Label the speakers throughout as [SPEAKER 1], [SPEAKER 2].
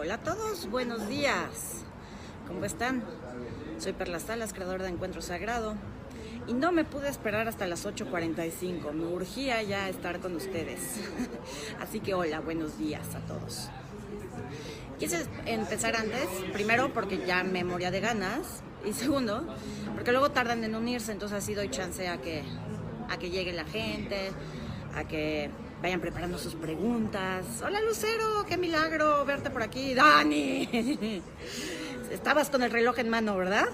[SPEAKER 1] Hola a todos, buenos días. ¿Cómo están? Soy Perla Salas, creador de Encuentro Sagrado. Y no me pude esperar hasta las 8.45. Me urgía ya estar con ustedes. Así que hola, buenos días a todos. Quise empezar antes, primero porque ya me moría de ganas. Y segundo, porque luego tardan en unirse, entonces así doy chance a que, a que llegue la gente, a que vayan preparando sus preguntas. Hola Lucero, qué milagro verte por aquí. Dani, estabas con el reloj en mano, ¿verdad?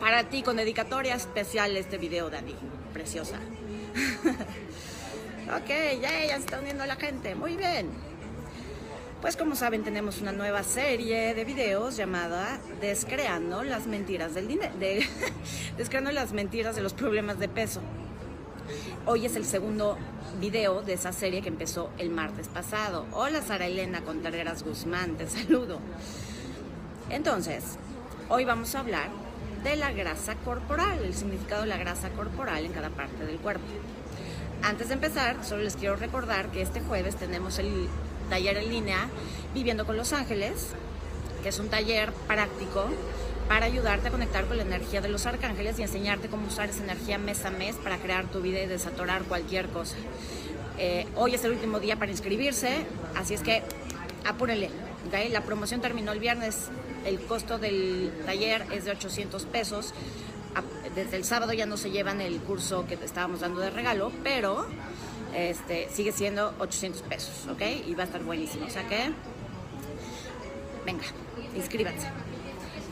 [SPEAKER 1] Para ti, con dedicatoria especial este video, Dani. Preciosa. ok, ya, ya se está uniendo la gente. Muy bien. Pues como saben, tenemos una nueva serie de videos llamada Descreando las mentiras del dinero. De, Descreando las mentiras de los problemas de peso. Hoy es el segundo video de esa serie que empezó el martes pasado. Hola Sara Elena Contreras Guzmán, te saludo. Entonces, hoy vamos a hablar de la grasa corporal, el significado de la grasa corporal en cada parte del cuerpo. Antes de empezar, solo les quiero recordar que este jueves tenemos el taller en línea Viviendo con los Ángeles, que es un taller práctico para ayudarte a conectar con la energía de los arcángeles y enseñarte cómo usar esa energía mes a mes para crear tu vida y desatorar cualquier cosa. Eh, hoy es el último día para inscribirse, así es que apúrenle. ¿okay? La promoción terminó el viernes, el costo del taller es de 800 pesos. Desde el sábado ya no se llevan el curso que te estábamos dando de regalo, pero este, sigue siendo 800 pesos, ¿ok? Y va a estar buenísimo. O sea que, venga, inscríbanse.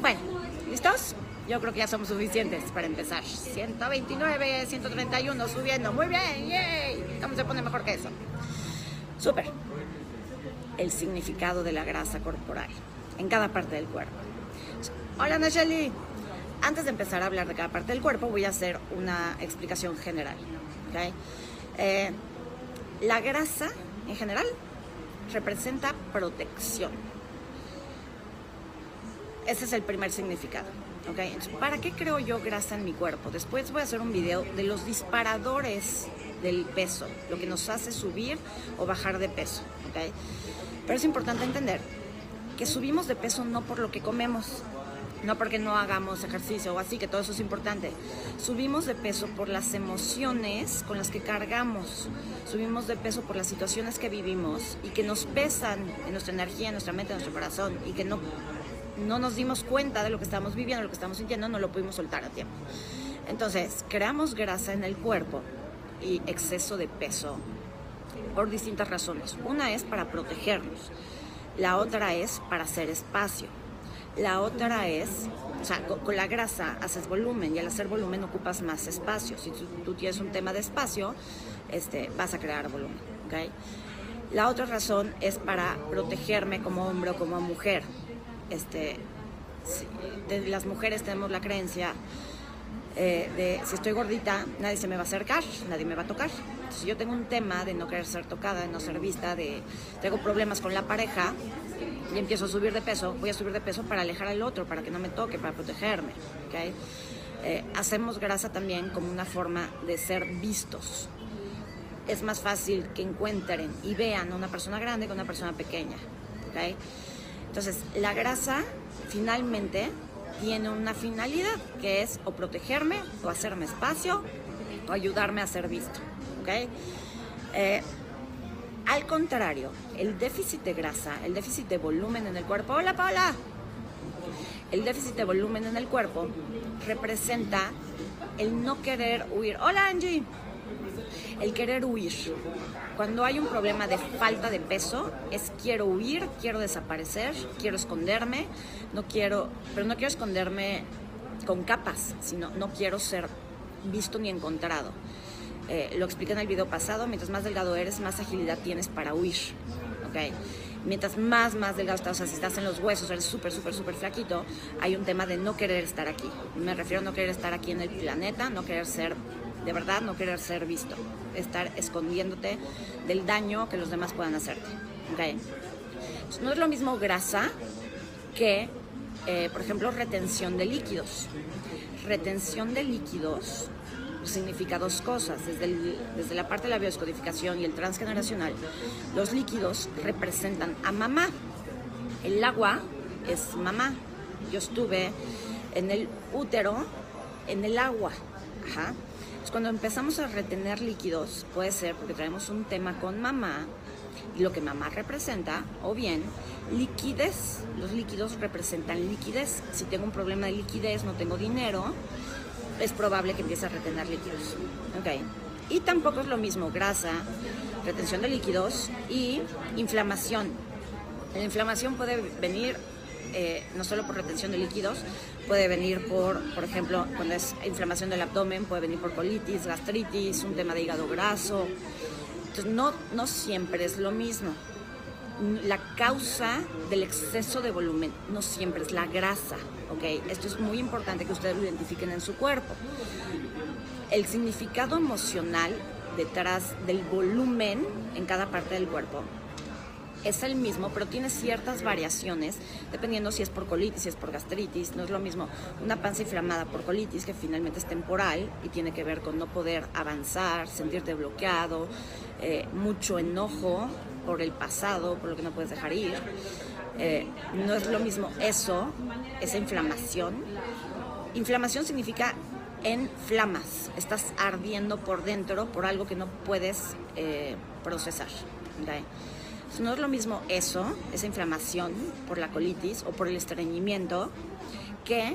[SPEAKER 1] Bueno, ¿listos? Yo creo que ya somos suficientes para empezar. 129, 131, subiendo. Muy bien, yay. ¿Cómo se pone mejor que eso? Súper. El significado de la grasa corporal en cada parte del cuerpo. Hola, Nacheli. Antes de empezar a hablar de cada parte del cuerpo, voy a hacer una explicación general. Eh, la grasa, en general, representa protección ese es el primer significado. ¿okay? ¿Para qué creo yo grasa en mi cuerpo? Después voy a hacer un video de los disparadores del peso, lo que nos hace subir o bajar de peso. ¿okay? Pero es importante entender que subimos de peso no por lo que comemos, no porque no hagamos ejercicio o así, que todo eso es importante. Subimos de peso por las emociones con las que cargamos, subimos de peso por las situaciones que vivimos y que nos pesan en nuestra energía, en nuestra mente, en nuestro corazón y que no no nos dimos cuenta de lo que estamos viviendo, lo que estamos sintiendo, no lo pudimos soltar a tiempo. Entonces, creamos grasa en el cuerpo y exceso de peso por distintas razones. Una es para protegernos, la otra es para hacer espacio, la otra es, o sea, con, la grasa haces volumen y al hacer volumen ocupas más espacio. Si tú, tienes un tema de espacio, este, vas a crear volumen. ¿okay? La otra razón es para protegerme como hombre o como mujer este, las mujeres tenemos la creencia eh, de si estoy gordita, nadie se me va a acercar, nadie me va a tocar. Si yo tengo un tema de no querer ser tocada, de no ser vista, de tengo problemas con la pareja y empiezo a subir de peso, voy a subir de peso para alejar al otro, para que no me toque, para protegerme. Eh, hacemos grasa también como una forma de ser vistos. Es más fácil que encuentren y vean a una persona grande que a una persona pequeña. Entonces, la grasa finalmente tiene una finalidad que es o protegerme o hacerme espacio o ayudarme a ser visto. ¿okay? Eh, al contrario, el déficit de grasa, el déficit de volumen en el cuerpo, hola Paula, el déficit de volumen en el cuerpo representa el no querer huir. Hola Angie, el querer huir. Cuando hay un problema de falta de peso, es quiero huir, quiero desaparecer, quiero esconderme, no quiero, pero no quiero esconderme con capas, sino no quiero ser visto ni encontrado. Eh, lo expliqué en el video pasado, mientras más delgado eres, más agilidad tienes para huir. ¿okay? Mientras más, más delgado estás, o sea, si estás en los huesos, eres súper, súper, súper flaquito, hay un tema de no querer estar aquí. Me refiero a no querer estar aquí en el planeta, no querer ser de verdad no querer ser visto, estar escondiéndote del daño que los demás puedan hacerte. ¿okay? no es lo mismo grasa que, eh, por ejemplo, retención de líquidos. Retención de líquidos significa dos cosas. Desde, desde la parte de la bioscodificación y el transgeneracional, los líquidos representan a mamá. El agua es mamá. Yo estuve en el útero, en el agua. Ajá. Cuando empezamos a retener líquidos, puede ser porque traemos un tema con mamá y lo que mamá representa, o bien liquidez. Los líquidos representan liquidez. Si tengo un problema de liquidez, no tengo dinero, es probable que empiece a retener líquidos. Okay. Y tampoco es lo mismo grasa, retención de líquidos y inflamación. La inflamación puede venir eh, no solo por retención de líquidos, puede venir por, por ejemplo, cuando es inflamación del abdomen, puede venir por colitis, gastritis, un tema de hígado graso. Entonces, no, no siempre es lo mismo. La causa del exceso de volumen no siempre es la grasa, ¿ok? Esto es muy importante que ustedes lo identifiquen en su cuerpo. El significado emocional detrás del volumen en cada parte del cuerpo es el mismo, pero tiene ciertas variaciones dependiendo si es por colitis, si es por gastritis. No es lo mismo una panza inflamada por colitis, que finalmente es temporal y tiene que ver con no poder avanzar, sentirte bloqueado, eh, mucho enojo por el pasado, por lo que no puedes dejar ir. Eh, no es lo mismo eso, esa inflamación. Inflamación significa en flamas, estás ardiendo por dentro por algo que no puedes eh, procesar. No es lo mismo eso, esa inflamación por la colitis o por el estreñimiento, que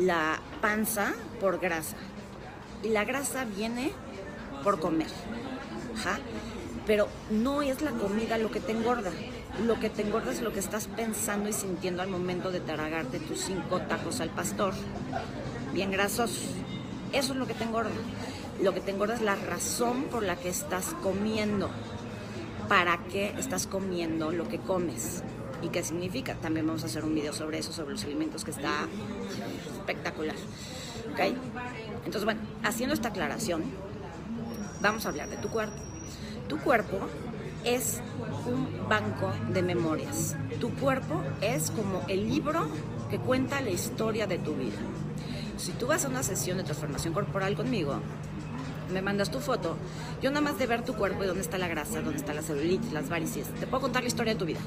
[SPEAKER 1] la panza por grasa. Y la grasa viene por comer. Pero no es la comida lo que te engorda. Lo que te engorda es lo que estás pensando y sintiendo al momento de tragarte tus cinco tacos al pastor, bien grasosos. Eso es lo que te engorda. Lo que te engorda es la razón por la que estás comiendo. ¿Para qué estás comiendo lo que comes? ¿Y qué significa? También vamos a hacer un video sobre eso, sobre los alimentos, que está espectacular. ¿Ok? Entonces, bueno, haciendo esta aclaración, vamos a hablar de tu cuerpo. Tu cuerpo es un banco de memorias. Tu cuerpo es como el libro que cuenta la historia de tu vida. Si tú vas a una sesión de transformación corporal conmigo, me mandas tu foto, yo nada más de ver tu cuerpo y dónde está la grasa, dónde está la celulitis, las varices, te puedo contar la historia de tu vida.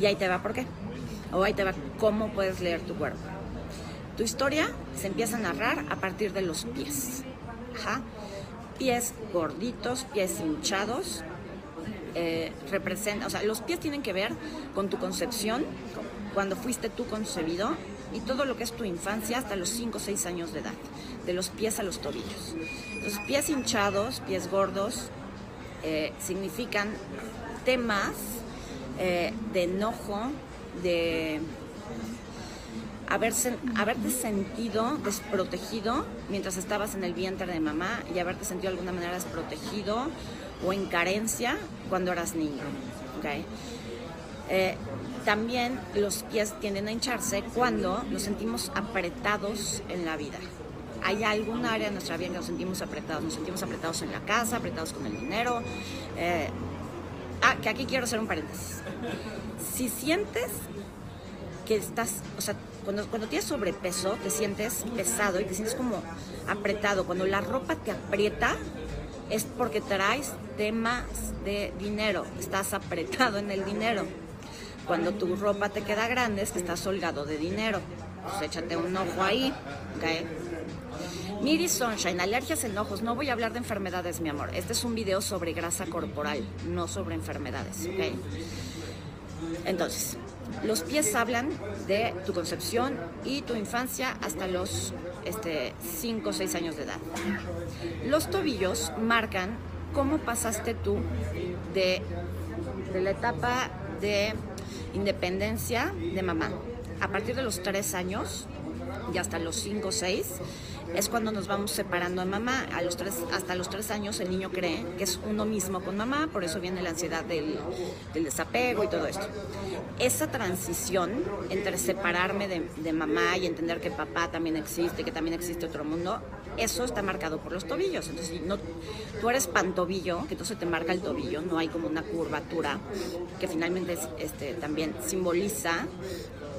[SPEAKER 1] Y ahí te va por qué. O ahí te va cómo puedes leer tu cuerpo. Tu historia se empieza a narrar a partir de los pies. Pies gorditos, pies hinchados. Eh, representa, o sea, los pies tienen que ver con tu concepción, cuando fuiste tú concebido y todo lo que es tu infancia hasta los 5 o 6 años de edad, de los pies a los tobillos. Los pies hinchados, pies gordos, eh, significan temas eh, de enojo, de haberse, haberte sentido desprotegido mientras estabas en el vientre de mamá y haberte sentido de alguna manera desprotegido o en carencia cuando eras niño. Eh, también los pies tienden a hincharse cuando nos sentimos apretados en la vida. Hay algún área de nuestra vida que nos sentimos apretados. Nos sentimos apretados en la casa, apretados con el dinero. Eh, ah, que aquí quiero hacer un paréntesis. Si sientes que estás, o sea, cuando, tienes sobrepeso, te sientes pesado y te sientes como apretado. Cuando la ropa te aprieta, es porque traes temas de dinero. Estás apretado en el dinero. Cuando tu ropa te queda grande es que estás holgado de dinero. Pues échate un ojo ahí. ¿okay? Miri Sunshine, alergias, enojos. No voy a hablar de enfermedades, mi amor. Este es un video sobre grasa corporal, no sobre enfermedades. ¿okay? Entonces, los pies hablan de tu concepción y tu infancia hasta los 5 este, o 6 años de edad. Los tobillos marcan cómo pasaste tú de, de la etapa de independencia de mamá. A partir de los tres años y hasta los cinco o seis, es cuando nos vamos separando de mamá. A los tres, hasta los tres años el niño cree que es uno mismo con mamá, por eso viene la ansiedad del, desapego y todo esto. Esa transición entre separarme de, mamá y entender que papá también existe, que también existe otro mundo, eso está marcado por los tobillos. Entonces, no, tú eres pantobillo, que entonces te marca el tobillo, no hay como una curvatura que finalmente este, también simboliza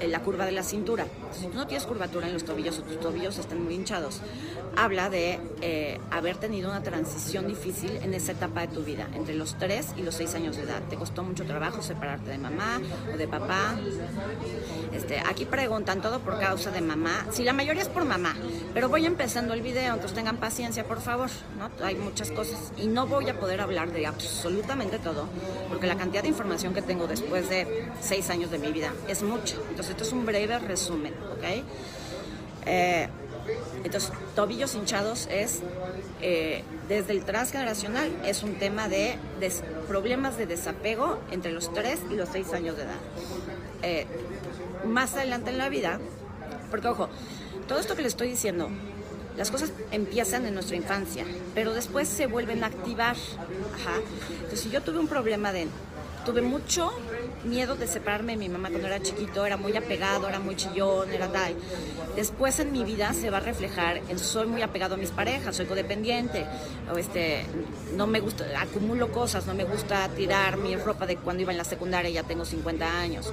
[SPEAKER 1] la curva de la cintura. Si tú no tienes curvatura en los tobillos o tus tobillos están muy hinchados, habla de eh, haber tenido una transición difícil en esa etapa de tu vida, entre los 3 y los 6 años de edad. ¿Te costó mucho trabajo separarte de mamá o de papá? Este, aquí preguntan todo por causa de mamá. Sí, la mayoría es por mamá, pero voy empezando el video, entonces tengan paciencia, por favor. ¿no? Hay muchas cosas y no voy a poder hablar de absolutamente todo, porque la cantidad de información que tengo después de 6 años de mi vida es mucha. Entonces, esto es un breve resumen, ¿ok? Eh, entonces, tobillos hinchados es, eh, desde el transgeneracional, es un tema de, problemas de desapego entre los 3 y los 6 años de edad. Eh, más adelante en la vida, porque ojo, todo esto que le estoy diciendo, las cosas empiezan en nuestra infancia, pero después se vuelven a activar. Entonces, si yo tuve un problema de tuve mucho miedo de separarme de mi mamá cuando era chiquito, era muy apegado, era muy chillón, era tal. Después en mi vida se va a reflejar en soy muy apegado a mis parejas, soy codependiente, o este, no me gusta, acumulo cosas, no me gusta tirar mi ropa de cuando iba en la secundaria, ya tengo 50 años.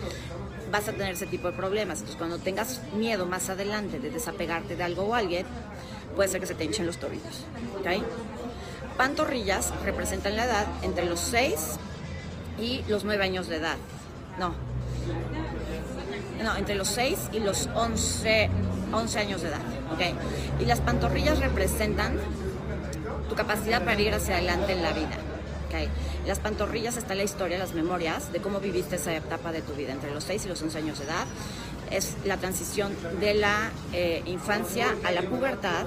[SPEAKER 1] Vas a tener ese tipo de problemas. Entonces, cuando tengas miedo más adelante de desapegarte de algo o alguien, puede ser que se te hinchen los tobillos. ¿okay? Pantorrillas representan la edad entre los 6 y los 9 años de edad. No. No, entre los 6 y los 11, 11 años de edad. Y las pantorrillas representan tu capacidad para ir hacia adelante en la vida. las pantorrillas está la historia, las memorias de cómo viviste esa etapa de tu vida entre los 6 y los 11 años de edad. Es la transición de la eh, infancia a la pubertad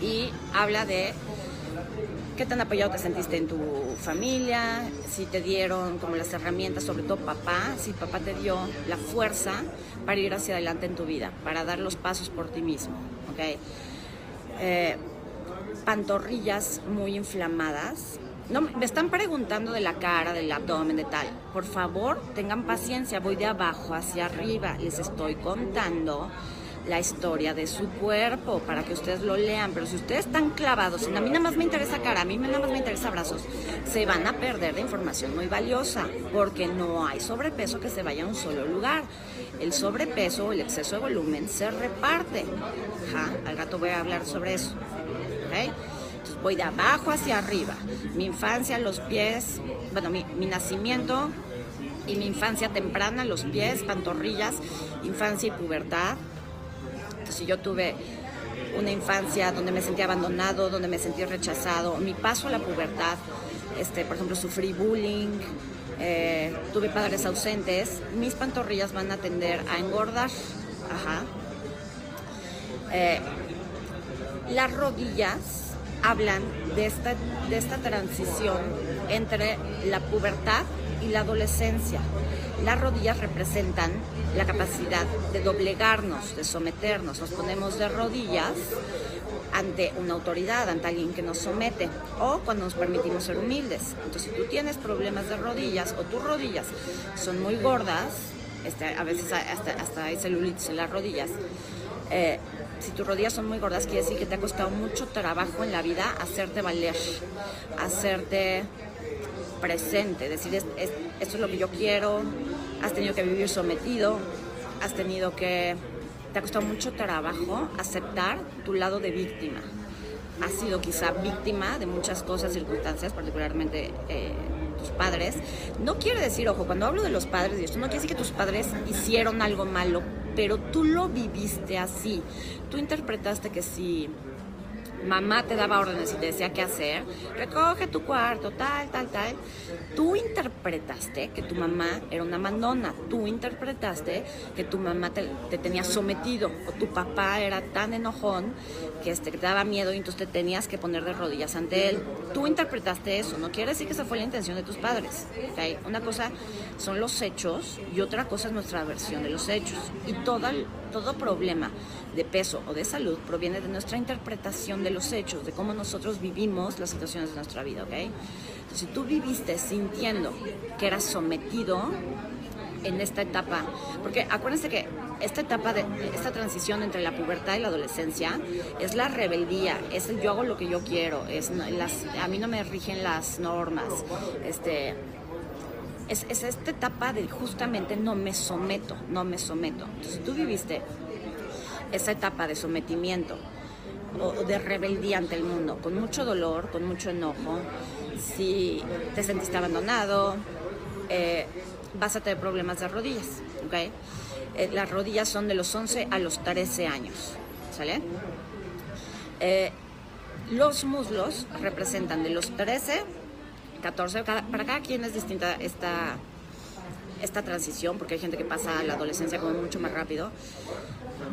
[SPEAKER 1] y habla de qué tan apoyado te sentiste en tu familia, si te dieron como las herramientas, sobre todo papá, si papá te dio la fuerza para ir hacia adelante en tu vida, para dar los pasos por ti mismo. ¿okay? Eh, pantorrillas muy inflamadas. No, me están preguntando de la cara, del abdomen, de tal. Por favor, tengan paciencia, voy de abajo hacia arriba. Les estoy contando la historia de su cuerpo para que ustedes lo lean. Pero si ustedes están clavados, a mí nada más me interesa cara, a mí nada más me interesa brazos, se van a perder de información muy valiosa porque no hay sobrepeso que se vaya a un solo lugar. El sobrepeso o el exceso de volumen se reparte. al rato voy a hablar sobre eso. Entonces voy de abajo hacia arriba. Mi infancia, los pies, bueno, mi, mi nacimiento y mi infancia temprana, los pies, pantorrillas, infancia y pubertad, si yo tuve una infancia donde me sentí abandonado, donde me sentí rechazado, mi paso a la pubertad, este, por ejemplo, sufrí bullying, eh, tuve padres ausentes, mis pantorrillas van a tender a engordar. Eh, las rodillas hablan de esta, de esta transición entre la pubertad y la adolescencia. Las rodillas representan la capacidad de doblegarnos, de someternos. Nos ponemos de rodillas ante una autoridad, ante alguien que nos somete, o cuando nos permitimos ser humildes. Entonces, si tú tienes problemas de rodillas o tus rodillas son muy gordas, este, a veces hasta, hay celulitis en las rodillas, eh, si tus rodillas son muy gordas, quiere decir que te ha costado mucho trabajo en la vida hacerte valer, hacerte presente, decir, esto es lo que yo quiero, has tenido que vivir sometido, has tenido que, te ha costado mucho trabajo aceptar tu lado de víctima. Has sido quizá víctima de muchas cosas, circunstancias, particularmente eh, tus padres. No quiere decir, ojo, cuando hablo de los padres y esto, no quiere decir que tus padres hicieron algo malo, pero tú lo viviste así. Tú interpretaste que si mamá te daba órdenes y te decía qué hacer, recoge tu cuarto, tal, tal, tal. Tú interpretaste que tu mamá era una mandona, tú interpretaste que tu mamá te, tenía sometido o tu papá era tan enojón que este, te daba miedo y entonces te tenías que poner de rodillas ante él. Tú interpretaste eso, no quiere decir que esa fue la intención de tus padres. ¿okay? Una cosa son los hechos y otra cosa es nuestra versión de los hechos. Y todo, todo problema de peso o de salud proviene de nuestra interpretación de los hechos, de cómo nosotros vivimos las situaciones de nuestra vida, ¿ok? Entonces, si tú viviste sintiendo que eras sometido en esta etapa, porque acuérdense que esta etapa de esta transición entre la pubertad y la adolescencia es la rebeldía, es el yo hago lo que yo quiero, es a mí no me rigen las normas, este es, es, esta etapa de justamente no me someto, no me someto. Entonces, tú viviste esa etapa de sometimiento o de rebeldía ante el mundo, con mucho dolor, con mucho enojo. Si te sentiste abandonado, eh, vas a tener problemas de rodillas, ¿ok? Eh, las rodillas son de los 11 a los 13 años, ¿sale? Eh, los muslos representan de los 13, 14, para cada quien es distinta esta, esta transición, porque hay gente que pasa a la adolescencia como mucho más rápido,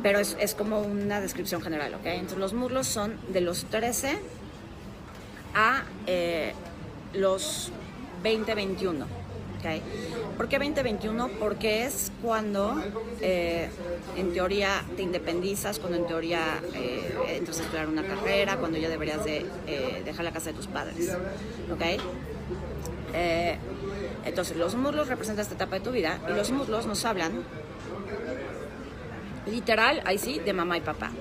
[SPEAKER 1] pero es, es como una descripción general, ¿ok? Entonces los muslos son de los 13 a eh, los 20, 21. ¿okay? ¿Por qué 2021? Porque es cuando eh, en teoría te independizas, cuando en teoría eh, entras a estudiar una carrera, cuando ya deberías de eh, dejar la casa de tus padres. ¿okay? Eh, entonces los muslos representan esta etapa de tu vida y los muslos nos hablan literal, ahí sí, de mamá y papá.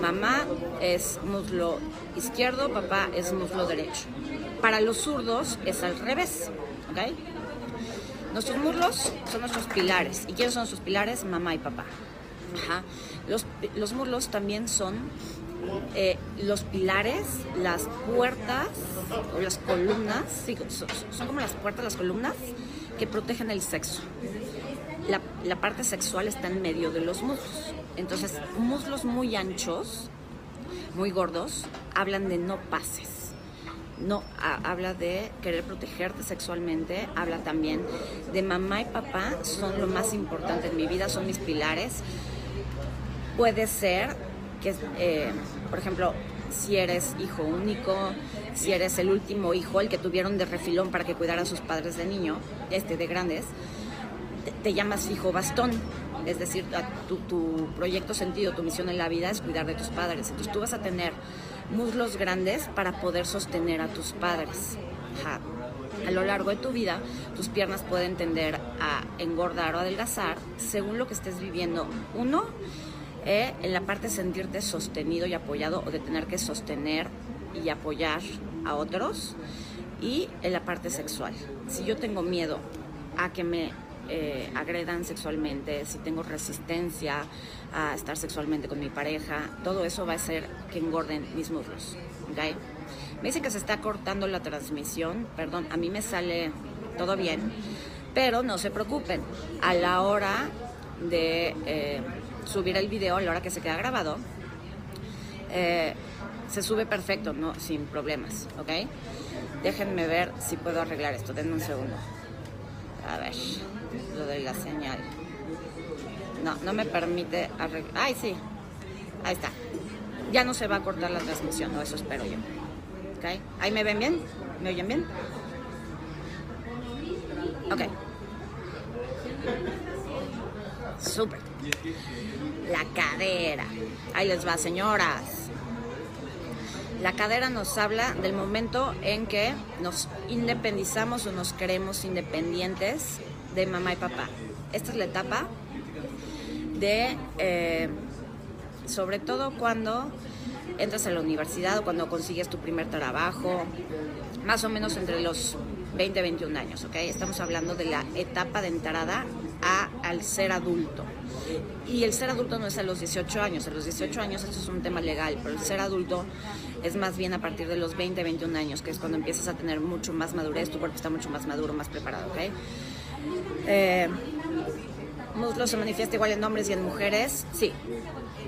[SPEAKER 1] Mamá es muslo izquierdo, papá es muslo derecho. Para los zurdos es al revés, ¿ok? Nuestros muslos son nuestros pilares. ¿Y quiénes son nuestros pilares? Mamá y papá. Ajá. Los, los muslos también son eh, los pilares, las puertas o las columnas, sí, son, como las puertas, las columnas que protegen el sexo. La, la parte sexual está en medio de los muslos. Entonces, muslos muy anchos, muy gordos, hablan de no pases. No, habla de querer protegerte sexualmente, habla también de mamá y papá son lo más importante en mi vida, son mis pilares. Puede ser que, eh, por ejemplo, si eres hijo único, si eres el último hijo, el que tuvieron de refilón para que cuidaran sus padres de niño, este de grandes, te, te llamas hijo bastón. Es decir, tu, tu proyecto sentido, tu misión en la vida es cuidar de tus padres. Entonces tú vas a tener muslos grandes para poder sostener a tus padres. Ajá. A lo largo de tu vida, tus piernas pueden tender a engordar o adelgazar según lo que estés viviendo. Uno, eh, en la parte de sentirte sostenido y apoyado o de tener que sostener y apoyar a otros. Y en la parte sexual. Si yo tengo miedo a que me eh, agredan sexualmente, si tengo resistencia a estar sexualmente con mi pareja, todo eso va a hacer que engorden mis muslos. ¿ok? Me dicen que se está cortando la transmisión, perdón, a mí me sale todo bien, pero no se preocupen, a la hora de eh, subir el video, a la hora que se queda grabado, eh, se sube perfecto, no, sin problemas, ¿ok? Déjenme ver si puedo arreglar esto, denme un segundo. A ver, lo de la señal. No, no me permite arreglar. Ay, sí. Ahí está. Ya no se va a cortar la transmisión, o eso espero yo. ¿Ok? ¿Ahí me ven bien? ¿Me oyen bien? Ok. Súper. La cadera. Ahí les va, señoras. La cadera nos habla del momento en que nos independizamos o nos queremos independientes de mamá y papá. Esta es la etapa de, eh, sobre todo cuando entras a la universidad o cuando consigues tu primer trabajo, más o menos entre los 20 y 21 años, ¿ok? Estamos hablando de la etapa de entrada a, al ser adulto. Y el ser adulto no es a los 18 años, a los 18 años esto es un tema legal, pero el ser adulto es más bien a partir de los 20, 21 años, que es cuando empiezas a tener mucho más madurez, tu cuerpo está mucho más maduro, más preparado, ¿ok? Eh, muslo se manifiesta igual en hombres y en mujeres, sí.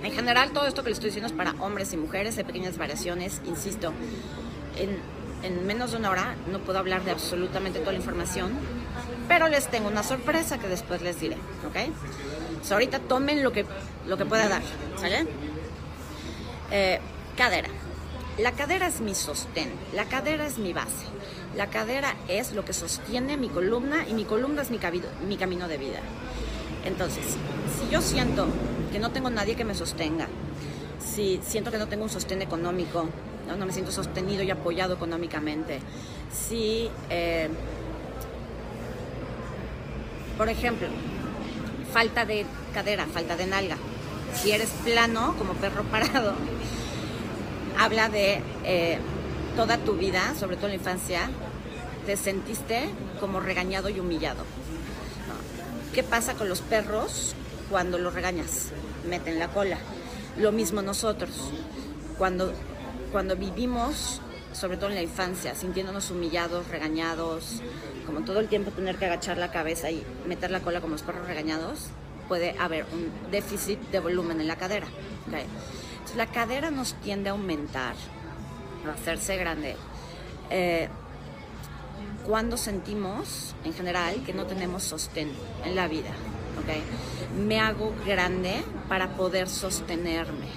[SPEAKER 1] En general todo esto que les estoy diciendo es para hombres y mujeres, hay pequeñas variaciones, insisto. En, en menos de una hora no puedo hablar de absolutamente toda la información, pero les tengo una sorpresa que después les diré, ¿ok? Ahorita tomen lo que, lo que pueda dar, ¿sale? Eh, cadera. La cadera es mi sostén, la cadera es mi base, la cadera es lo que sostiene mi columna y mi columna es mi, camino de vida. Entonces, si yo siento que no tengo nadie que me sostenga, si siento que no tengo un sostén económico, no, no me siento sostenido y apoyado económicamente, si, eh, por ejemplo, falta de cadera, falta de nalga, si eres plano como perro parado, habla de eh, toda tu vida, sobre todo en la infancia, te sentiste como regañado y humillado. ¿Qué pasa con los perros cuando los regañas? Meten la cola. Lo mismo nosotros. cuando, cuando vivimos, sobre todo en la infancia, sintiéndonos humillados, regañados, como todo el tiempo tener que agachar la cabeza y meter la cola como los perros regañados, puede haber un déficit de volumen en la cadera. Entonces, la cadera nos tiende a aumentar, a hacerse grande. Eh, cuando sentimos, en general, que no tenemos sostén en la vida. ¿okay? Me hago grande para poder sostenerme.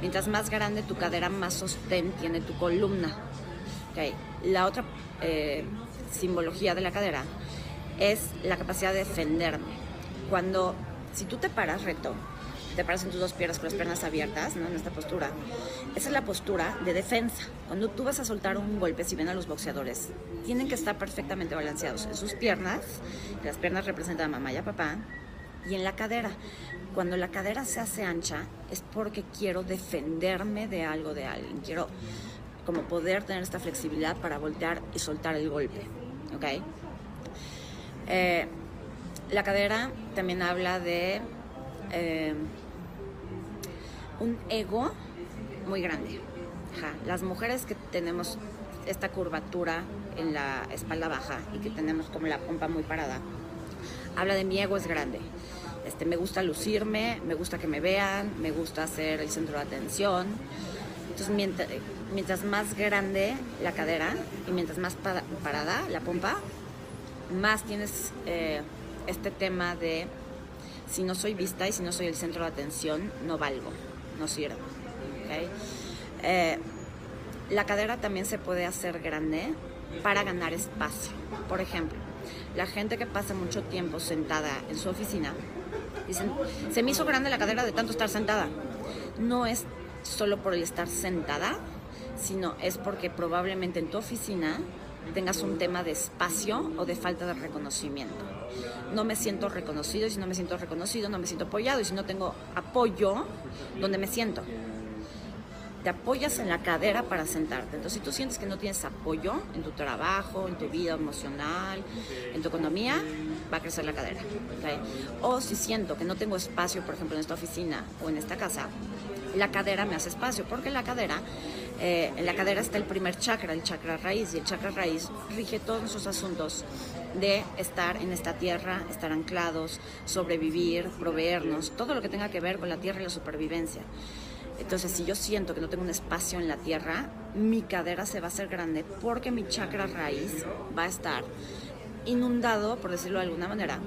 [SPEAKER 1] Mientras más grande tu cadera, más sostén tiene tu columna. ¿okay? La otra eh, simbología de la cadera es la capacidad de defenderme. Cuando, si tú te paras recto, te paras en tus dos piernas con las piernas abiertas, ¿no? En esta postura. Esa es la postura de defensa. Cuando tú vas a soltar un golpe, si ven a los boxeadores, tienen que estar perfectamente balanceados en sus piernas, las piernas representan a mamá y a papá, y en la cadera. Cuando la cadera se hace ancha, es porque quiero defenderme de algo, de alguien. Quiero como poder tener esta flexibilidad para voltear y soltar el golpe. ¿Ok? Eh, la cadera también habla de eh, un ego muy grande. Las mujeres que tenemos esta curvatura en la espalda baja y que tenemos como la pompa muy parada, habla de mi ego es grande. Este, me gusta lucirme, me gusta que me vean, me gusta ser el centro de atención. Entonces, mientras, más grande la cadera y mientras más parada la pompa, más tienes eh, este tema de si no soy vista y si no soy el centro de atención, no valgo no sirve. Eh, la cadera también se puede hacer grande para ganar espacio. Por ejemplo, la gente que pasa mucho tiempo sentada en su oficina, dicen, se me hizo grande la cadera de tanto estar sentada. No es solo por el estar sentada, sino es porque probablemente en tu oficina tengas un tema de espacio o de falta de reconocimiento. No me siento reconocido y si no me siento reconocido no me siento apoyado y si no tengo apoyo, ¿dónde me siento? Te apoyas en la cadera para sentarte. Entonces, si tú sientes que no tienes apoyo en tu trabajo, en tu vida emocional, en tu economía, va a crecer la cadera. O si siento que no tengo espacio, por ejemplo, en esta oficina o en esta casa, la cadera me hace espacio, porque la cadera eh, en la cadera está el primer chakra, el chakra raíz, y el chakra raíz rige todos nuestros asuntos de estar en esta tierra, estar anclados, sobrevivir, proveernos, todo lo que tenga que ver con la tierra y la supervivencia. Entonces, si yo siento que no tengo un espacio en la tierra, mi cadera se va a hacer grande porque mi chakra raíz va a estar inundado, por decirlo de alguna manera,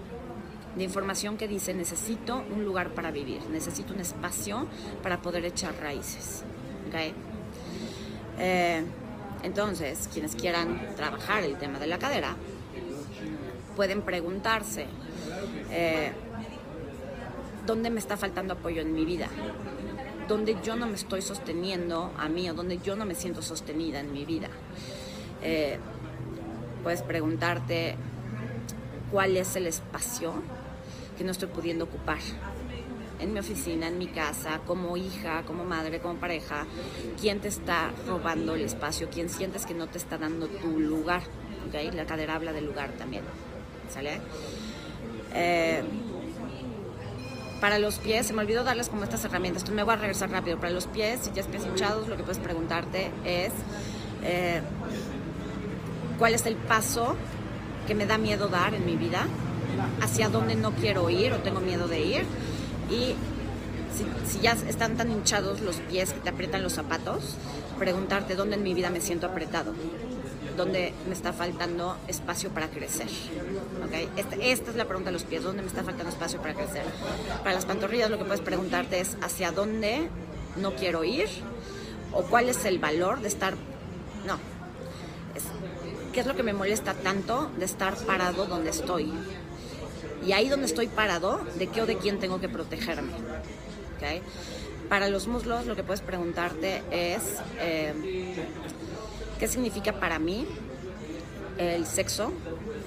[SPEAKER 1] de información que dice necesito un lugar para vivir, necesito un espacio para poder echar raíces. ¿Okay? Eh, entonces, quienes quieran trabajar el tema de la cadera, pueden preguntarse, eh, ¿dónde me está faltando apoyo en mi vida? ¿Dónde yo no me estoy sosteniendo a mí o dónde yo no me siento sostenida en mi vida? Eh, puedes preguntarte cuál es el espacio que no estoy pudiendo ocupar en mi oficina, en mi casa, como hija, como madre, como pareja, quién te está robando el espacio, quién sientes que no te está dando tu lugar. ¿okay? La cadera habla del lugar también. ¿Sale? Eh, para los pies, se me olvidó darles como estas herramientas, entonces me voy a regresar rápido. Para los pies, si ya es pies hinchados, lo que puedes preguntarte es eh, cuál es el paso que me da miedo dar en mi vida, hacia dónde no quiero ir o tengo miedo de ir y si, ya están tan hinchados los pies que te aprietan los zapatos, preguntarte dónde en mi vida me siento apretado, dónde me está faltando espacio para crecer. ¿Okay? Esta es la pregunta de los pies, ¿dónde me está faltando espacio para crecer? Para las pantorrillas lo que puedes preguntarte es hacia dónde no quiero ir o cuál es el valor de estar... No, ¿qué es lo que me molesta tanto de estar parado donde estoy? Y ahí donde estoy parado, ¿de qué o de quién tengo que protegerme? ¿Okay? Para los muslos lo que puedes preguntarte es, eh, ¿qué significa para mí el sexo?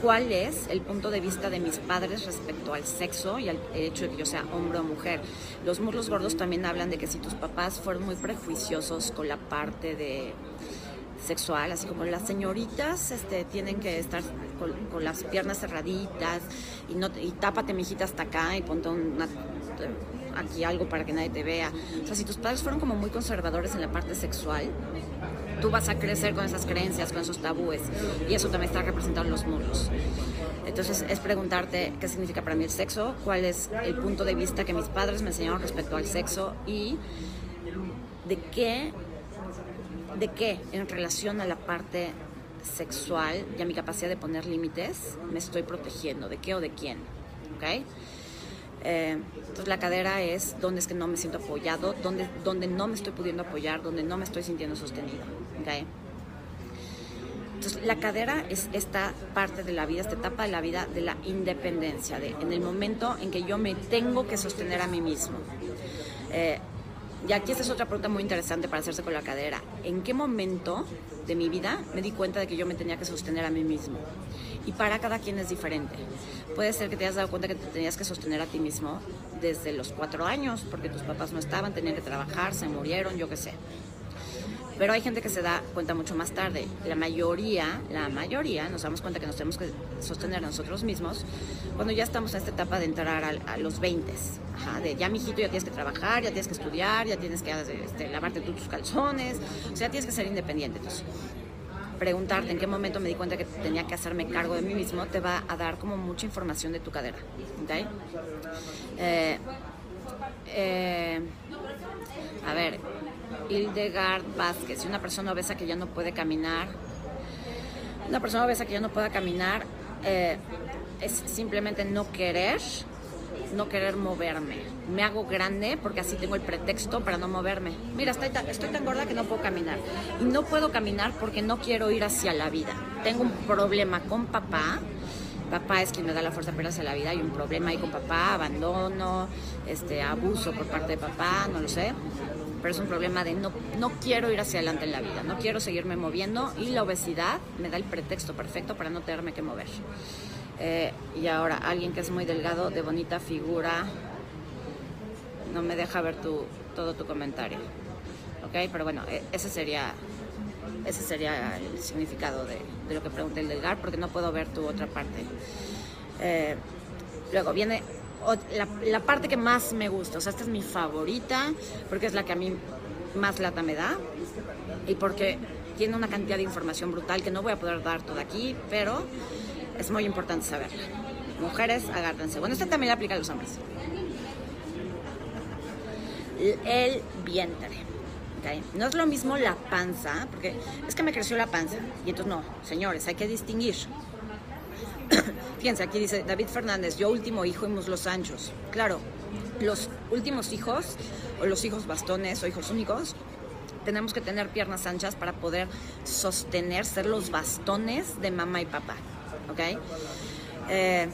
[SPEAKER 1] ¿Cuál es el punto de vista de mis padres respecto al sexo y al hecho de que yo sea hombre o mujer? Los muslos gordos también hablan de que si tus papás fueron muy prejuiciosos con la parte de sexual, así como las señoritas este, tienen que estar con, las piernas cerraditas y, no, y tápate, mijita, hasta acá y ponte una aquí algo para que nadie te vea. O sea, si tus padres fueron como muy conservadores en la parte sexual, tú vas a crecer con esas creencias, con esos tabúes, y eso también está representado en los muros. Entonces es preguntarte qué significa para mí el sexo, cuál es el punto de vista que mis padres me enseñaron respecto al sexo y de qué, de qué en relación a la parte sexual y a mi capacidad de poner límites me estoy protegiendo, de qué o de quién. ¿ok? Eh, entonces la cadera es donde es que no me siento apoyado, donde, donde no me estoy pudiendo apoyar, donde no me estoy sintiendo sostenido. ¿okay? Entonces la cadera es esta parte de la vida, esta etapa de la vida de la independencia, de, en el momento en que yo me tengo que sostener a mí mismo. Eh, y aquí esta es otra pregunta muy interesante para hacerse con la cadera. ¿En qué momento de mi vida me di cuenta de que yo me tenía que sostener a mí mismo? Y para cada quien es diferente. Puede ser que te hayas dado cuenta que te tenías que sostener a ti mismo desde los cuatro años, porque tus papás no estaban, tenían que trabajar, se murieron, yo qué sé. Pero hay gente que se da cuenta mucho más tarde. La mayoría, la mayoría, nos damos cuenta que nos tenemos que sostener a nosotros mismos cuando ya estamos en esta etapa de entrar a, los 20. Ajá, de ya, mijito, ya tienes que trabajar, ya tienes que estudiar, ya tienes que este, lavarte tú tus calzones, o sea, tienes que ser independiente. Entonces, preguntarte en qué momento me di cuenta que tenía que hacerme cargo de mí mismo te va a dar como mucha información de tu cadera. ¿okay? Eh, eh, a ver, Hildegard Vázquez, una persona obesa que ya no puede caminar, una persona obesa que ya no pueda caminar eh, es simplemente no querer, no querer moverme. Me hago grande porque así tengo el pretexto para no moverme. Mira, estoy tan, gorda que no puedo caminar. Y no puedo caminar porque no quiero ir hacia la vida. Tengo un problema con papá. Papá es quien me da la fuerza para hacia la vida. Hay un problema ahí con papá, abandono, este, abuso por parte de papá, no lo sé pero es un problema de no, no quiero ir hacia adelante en la vida, no quiero seguirme moviendo y la obesidad me da el pretexto perfecto para no tenerme que mover. Eh, y ahora, alguien que es muy delgado, de bonita figura, no me deja ver tu, todo tu comentario. ¿Ok? Pero bueno, e, ese sería, ese sería el significado de, de lo que pregunté el delgar, porque no puedo ver tu otra parte. Eh, luego viene la, la, parte que más me gusta, o sea, esta es mi favorita, porque es la que a mí más lata me da y porque tiene una cantidad de información brutal que no voy a poder dar toda aquí, pero es muy importante saberla. Mujeres, agárrense. Bueno, esta también la aplica a los hombres. El vientre. ¿okay? No es lo mismo la panza, porque es que me creció la panza. Y entonces no, señores, hay que distinguir Fíjense, aquí dice David Fernández, yo último hijo y muslos anchos. Claro, los últimos hijos, o los hijos bastones, o hijos únicos, tenemos que tener piernas anchas para poder sostener, ser los bastones de mamá y papá. ¿Ok? Eh,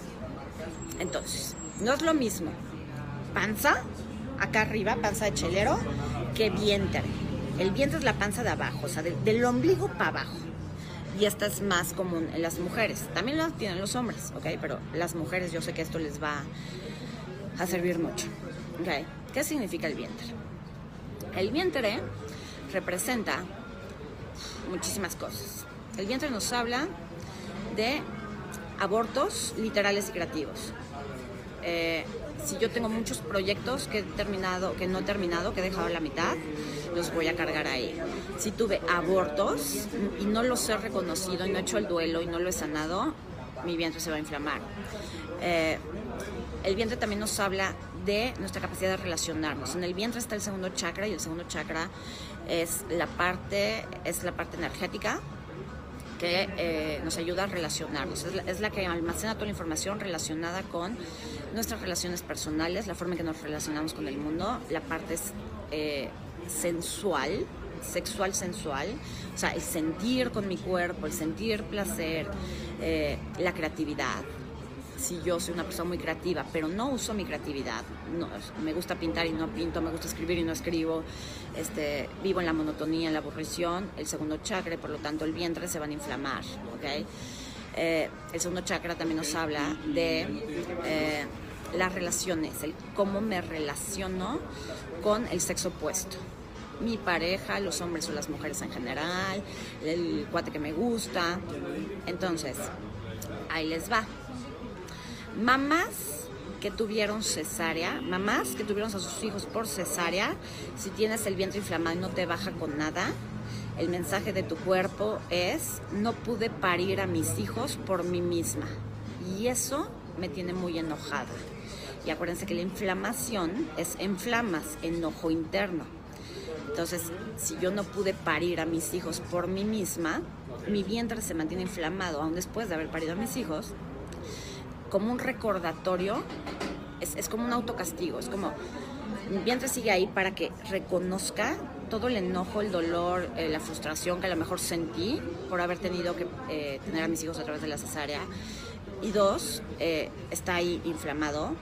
[SPEAKER 1] entonces, no es lo mismo panza, acá arriba, panza de chelero, que vientre. El vientre es la panza de abajo, o sea, del ombligo para abajo y esta es más común en las mujeres. También la tienen los hombres, ¿ok? Pero las mujeres yo sé que esto les va a servir mucho. ¿Qué significa el vientre? El vientre representa muchísimas cosas. El vientre nos habla de abortos literales y creativos. Eh, si yo tengo muchos proyectos que he terminado, que no he terminado, que he dejado la mitad, los voy a cargar ahí. Si tuve abortos y no los he reconocido y no he hecho el duelo y no lo he sanado, mi vientre se va a inflamar. Eh, el vientre también nos habla de nuestra capacidad de relacionarnos. En el vientre está el segundo chakra y el segundo chakra es la parte, es la parte energética que eh, nos ayuda a relacionarnos. Es la, que almacena toda la información relacionada con nuestras relaciones personales, la forma en que nos relacionamos con el mundo, la parte eh, sensual, sexual sensual, o sea, el sentir con mi cuerpo, el sentir placer, eh, la creatividad. Si yo soy una persona muy creativa, pero no uso mi creatividad, no, me gusta pintar y no pinto, me gusta escribir y no escribo, este, vivo en la monotonía, en la aburrición, el segundo chakra, por lo tanto el vientre se van a inflamar, ¿ok? Eh, el segundo chakra también nos habla de eh, las relaciones, el cómo me relaciono con el sexo opuesto mi pareja, los hombres o las mujeres en general, el cuate que me gusta. Entonces, ahí les va. Mamás que tuvieron cesárea, mamás que tuvieron a sus hijos por cesárea, si tienes el vientre inflamado y no te baja con nada, el mensaje de tu cuerpo es, no pude parir a mis hijos por mí misma. Y eso me tiene muy enojada. Y acuérdense que la inflamación es inflamas, enojo interno. Entonces, si yo no pude parir a mis hijos por mí misma, mi vientre se mantiene inflamado aún después de haber parido a mis hijos, como un recordatorio, es, es como un autocastigo, es como mi vientre sigue ahí para que reconozca todo el enojo, el dolor, eh, la frustración que a lo mejor sentí por haber tenido que eh, tener a mis hijos a través de la cesárea. Y dos, eh, está ahí inflamado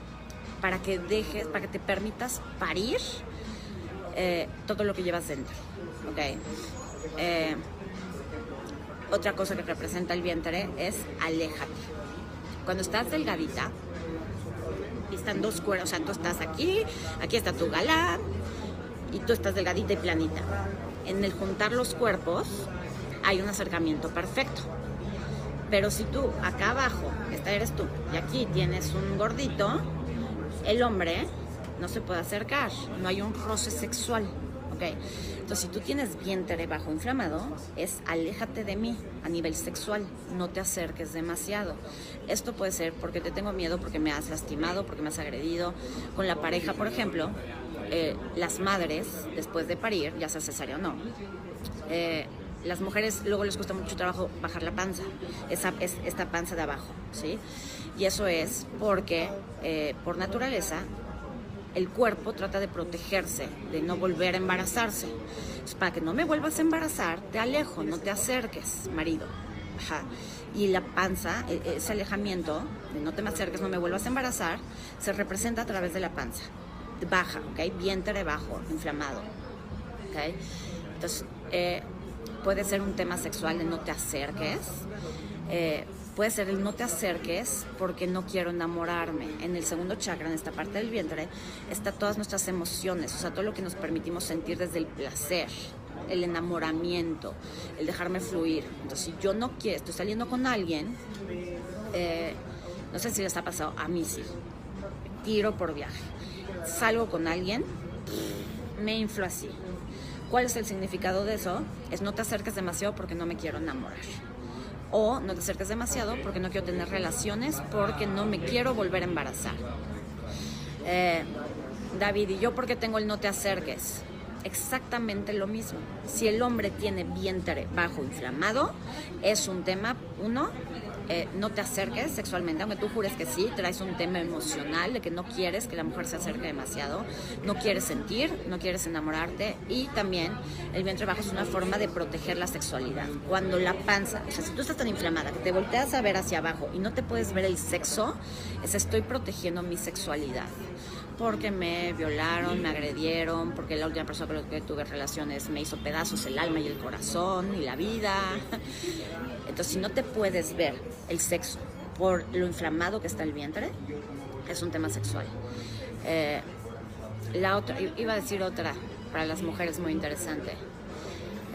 [SPEAKER 1] para que dejes, para que te permitas parir todo lo que llevas dentro. ¿okay? otra cosa que representa el vientre es aléjate. Cuando estás delgadita, están dos cuerpos, o sea, tú estás aquí, aquí está tu galán, y tú estás delgadita y planita. En el juntar los cuerpos hay un acercamiento perfecto. Pero si tú acá abajo, esta eres tú, y aquí tienes un gordito, el hombre no se puede acercar, no hay un roce sexual. ¿ok? Entonces, si tú tienes vientre bajo inflamado, es aléjate de mí a nivel sexual, no te acerques demasiado. Esto puede ser porque te tengo miedo, porque me has lastimado, porque me has agredido. Con la pareja, por ejemplo, eh, las madres, después de parir, ya sea cesárea o no, eh, las mujeres luego les cuesta mucho trabajo bajar la panza, esa, es, esta panza de abajo, ¿sí? Y eso es porque, eh, por naturaleza, el cuerpo trata de protegerse, de no volver a embarazarse. para que no me vuelvas a embarazar, te alejo, no te acerques, marido. Y la panza, e, ese alejamiento, de no te me acerques, no me vuelvas a embarazar, se representa a través de la panza baja, ¿ok? Vientre bajo, inflamado, ¿ok? Entonces, eh, puede ser un tema sexual de no te acerques, eh, puede ser el no te acerques porque no quiero enamorarme. En el segundo chakra, en esta parte del vientre, está todas nuestras emociones, o sea, todo lo que nos permitimos sentir desde el placer, el enamoramiento, el dejarme fluir. Entonces, si yo no quiero, estoy saliendo con alguien, eh, no sé si les ha pasado, a mí sí, tiro por viaje salgo con alguien, me inflo así. ¿Cuál es el significado de eso? Es no te acerques demasiado porque no me quiero enamorar. O no te acerques demasiado porque no quiero tener relaciones, porque no me quiero volver a embarazar. Eh, David, ¿y yo por qué tengo el no te acerques? Exactamente lo mismo. Si el hombre tiene vientre bajo inflamado, es un tema, uno, eh, no te acerques sexualmente, aunque tú jures que sí, traes un tema emocional de que no quieres que la mujer se acerque demasiado, no quieres sentir, no quieres enamorarte y también el vientre bajo es una forma de proteger la sexualidad. Cuando la panza, o sea, si tú estás tan inflamada que te volteas a ver hacia abajo y no te puedes ver el sexo, es estoy protegiendo mi sexualidad porque me violaron, me agredieron, porque la última persona con la que tuve relaciones me hizo pedazos el alma y el corazón y la vida. Entonces, si no te puedes ver el sexo por lo inflamado que está el vientre, es un tema sexual. Eh, la otra, iba a decir otra para las mujeres muy interesante.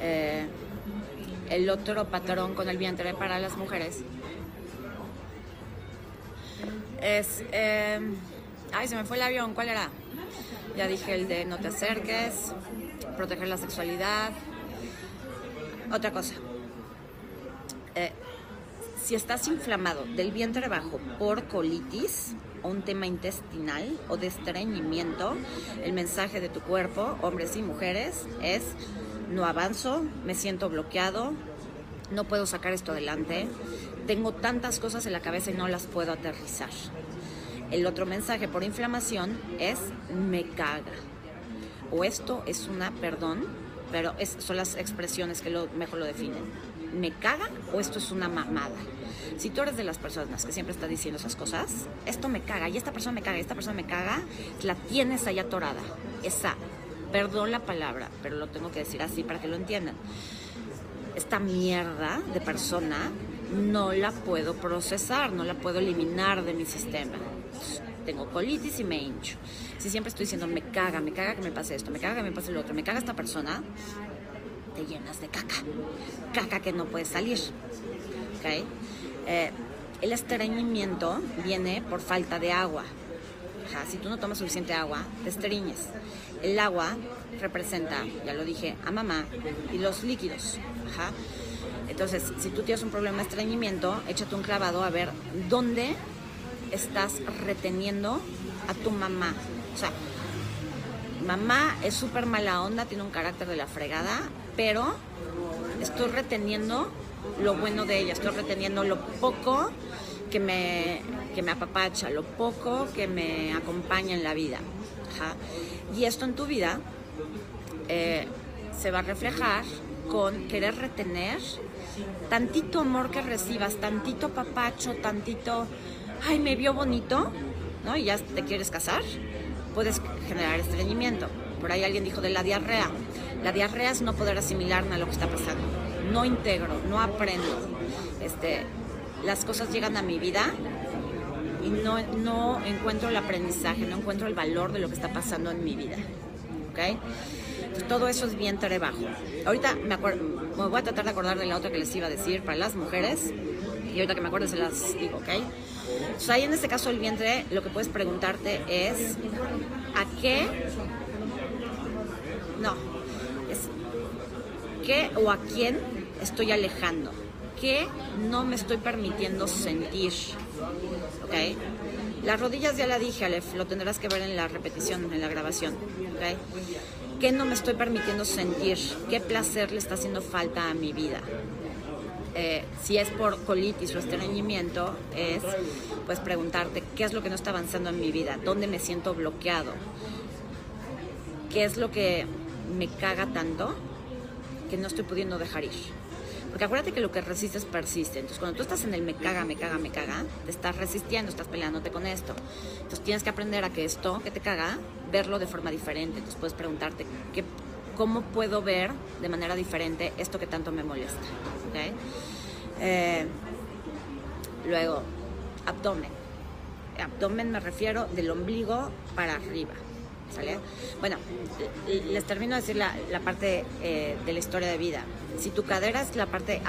[SPEAKER 1] Eh, el otro patrón con el vientre para las mujeres es eh, Ay, se me fue el avión, ¿cuál era? Ya dije el de no te acerques, proteger la sexualidad. Otra cosa. Eh, si estás inflamado del vientre bajo por colitis o un tema intestinal o de estreñimiento, el mensaje de tu cuerpo, hombres y mujeres, es no avanzo, me siento bloqueado, no puedo sacar esto adelante, tengo tantas cosas en la cabeza y no las puedo aterrizar. El otro mensaje por inflamación es me caga. O esto es una, perdón, pero es, son las expresiones que lo, mejor lo definen. ¿Me caga o esto es una mamada? Si tú eres de las personas que siempre está diciendo esas cosas, esto me caga y esta persona me caga y esta persona me caga, la tienes ahí atorada. Esa, perdón la palabra, pero lo tengo que decir así para que lo entiendan. Esta mierda de persona no la puedo procesar, no la puedo eliminar de mi sistema tengo colitis y me hincho. Si siempre estoy diciendo, me caga, me caga que me pase esto, me caga que me pase lo otro, me caga esta persona, te llenas de caca. Caca que no puede salir. ¿Okay? Eh, el estreñimiento viene por falta de agua. Si tú no tomas suficiente agua, te estreñes. El agua representa, ya lo dije, a mamá y los líquidos. Entonces, si tú tienes un problema de estreñimiento, échate un clavado a ver dónde estás reteniendo a tu mamá. O sea, mamá es súper mala onda, tiene un carácter de la fregada, pero estoy reteniendo lo bueno de ella, estoy reteniendo lo poco que me, que me apapacha, lo poco que me acompaña en la vida. Y esto en tu vida eh, se va a reflejar con querer retener tantito amor que recibas, tantito papacho, tantito, ay, me vio bonito, ¿no? Y ya te quieres casar, puedes generar estreñimiento. Por ahí alguien dijo de la diarrea. La diarrea es no poder asimilarme a lo que está pasando. No integro, no aprendo. Este, las cosas llegan a mi vida y no, no encuentro el aprendizaje, no encuentro el valor de lo que está pasando en mi vida. Todo eso es vientre bajo. Ahorita me, me voy a tratar de acordar de la otra que les iba a decir para las mujeres. Y ahorita que me acuerdo se las digo, ¿ok? Entonces ahí en este caso el vientre lo que puedes preguntarte es ¿a qué? No, ¿qué o a quién estoy alejando? ¿Qué no me estoy permitiendo sentir? ¿Ok? Las rodillas ya la dije, Alef, lo tendrás que ver en la repetición, en la grabación. ¿okay? ¿Qué no me estoy permitiendo sentir? ¿Qué placer le está haciendo falta a mi vida? Eh, si es por colitis o estreñimiento, es pues preguntarte qué es lo que no está avanzando en mi vida, dónde me siento bloqueado, qué es lo que me caga tanto que no estoy pudiendo dejar ir. Porque acuérdate que lo que resistes persiste. Entonces, cuando tú estás en el me caga, me caga, me caga, te estás resistiendo, estás peleándote con esto. Entonces, tienes que aprender a que esto que te caga, verlo de forma diferente. Entonces, puedes preguntarte ¿qué, cómo puedo ver de manera diferente esto que tanto me molesta. Eh, luego, abdomen. Abdomen me refiero del ombligo para arriba. Bueno, les termino de decir la, parte eh, de la historia de vida. Si tu cadera es la parte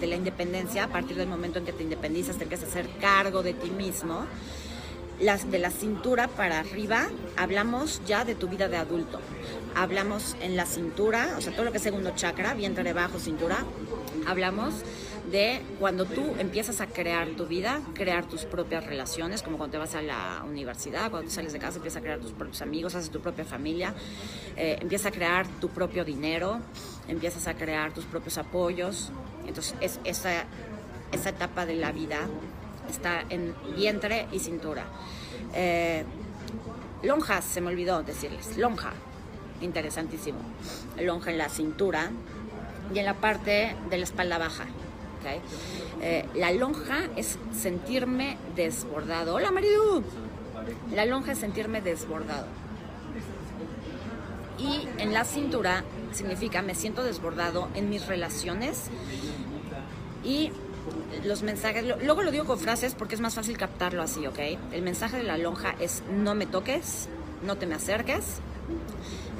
[SPEAKER 1] de la independencia, a partir del momento en que te independizas, te empiezas a hacer cargo de ti mismo, las, de la cintura para arriba, hablamos ya de tu vida de adulto. Hablamos en la cintura, o sea, todo lo que es segundo chakra, vientre debajo, cintura, hablamos de cuando tú empiezas a crear tu vida, crear tus propias relaciones, como cuando te vas a la universidad, cuando sales de casa empiezas a crear tus propios amigos, haces tu propia familia, eh, empiezas a crear tu propio dinero, empiezas a crear tus propios apoyos. Entonces, es, esa, esa etapa de la vida está en vientre y cintura. Eh, lonjas, se me olvidó decirles, lonja, interesantísimo. Lonja en la cintura y en la parte de la espalda baja. Eh, la lonja es sentirme desbordado. Hola Maridu. La lonja es sentirme desbordado. Y en la cintura significa me siento desbordado en mis relaciones y los mensajes, luego lo digo con frases porque es más fácil captarlo así, ¿ok? El mensaje de la lonja es no me toques, no te me acerques.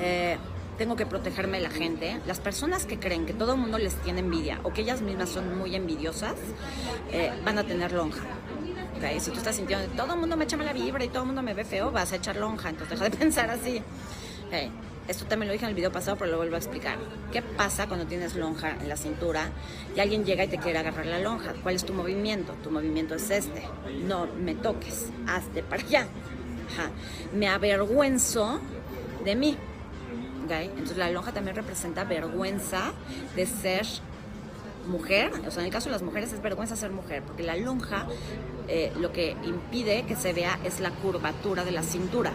[SPEAKER 1] Eh, tengo que protegerme de la gente. Las personas que creen que todo el mundo les tiene envidia o que ellas mismas son muy envidiosas, eh, van a tener lonja. Okay? Si tú estás sintiendo todo el mundo me echa mala vibra y todo el mundo me ve feo, vas a echar lonja. Entonces deja de pensar así. Esto también lo dije en el video pasado, pero lo vuelvo a explicar. ¿Qué pasa cuando tienes lonja en la cintura y alguien llega y te quiere agarrar la lonja? ¿Cuál es tu movimiento? Tu movimiento es este. No me toques, hazte para allá. Me avergüenzo de mí. Entonces la lonja también representa vergüenza de ser mujer, o sea, en el caso de las mujeres es vergüenza ser mujer, porque la lonja eh, lo que impide que se vea es la curvatura de la cintura.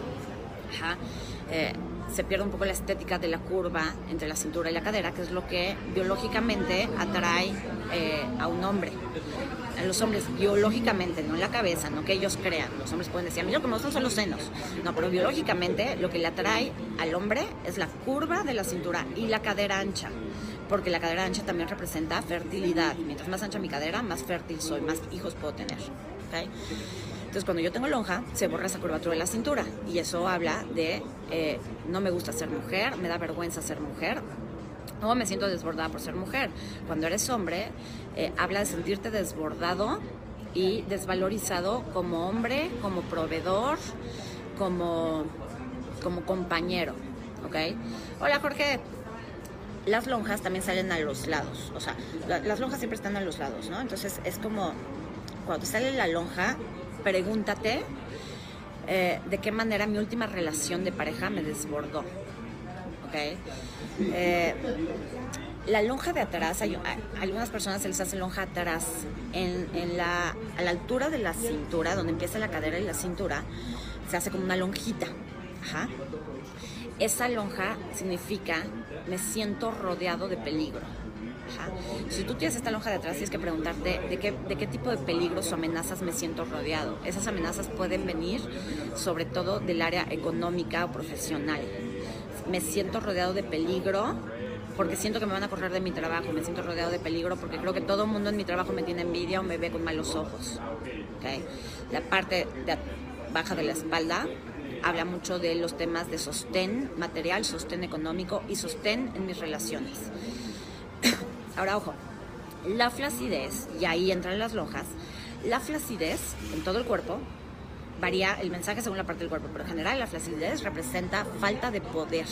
[SPEAKER 1] Eh, se pierde un poco la estética de la curva entre la cintura y la cadera, que es lo que biológicamente atrae eh, a un hombre. Los hombres, biológicamente, no en la cabeza, no que ellos crean. Los hombres pueden decir, a mí lo que me gustan son los senos. No, pero biológicamente lo que le atrae al hombre es la curva de la cintura y la cadera ancha. Porque la cadera ancha también representa fertilidad. Mientras más ancha mi cadera, más fértil soy, más hijos puedo tener. Entonces, cuando yo tengo lonja, se borra esa curvatura de la cintura. Y eso habla de eh, no me gusta ser mujer, me da vergüenza ser mujer, o me siento desbordada por ser mujer. Cuando eres hombre, eh, habla de sentirte desbordado y desvalorizado como hombre, como proveedor, como, como compañero, ¿ok? Hola Jorge, las lonjas también salen a los lados, o sea, las lonjas siempre están a los lados, ¿no? Entonces es como, cuando te sale la lonja, pregúntate eh, de qué manera mi última relación de pareja me desbordó, ¿ok? Eh, la lonja de atrás, hay, algunas personas se les hace lonja atrás, en, la, a la altura de la cintura, donde empieza la cadera y la cintura, se hace como una lonjita. Ajá. Esa lonja significa me siento rodeado de peligro. Si tú tienes esta lonja de atrás, tienes que preguntarte de qué, de qué tipo de peligros o amenazas me siento rodeado. Esas amenazas pueden venir sobre todo del área económica o profesional. Me siento rodeado de peligro porque siento que me van a correr de mi trabajo, me siento rodeado de peligro porque creo que todo el mundo en mi trabajo me tiene envidia o me ve con malos ojos. La parte de baja de la espalda habla mucho de los temas de sostén material, sostén económico y sostén en mis relaciones. Ahora, ojo, la flacidez, y ahí entran las lonjas, la flacidez en todo el cuerpo varía el mensaje según la parte del cuerpo, pero en general la flacidez representa falta de poder,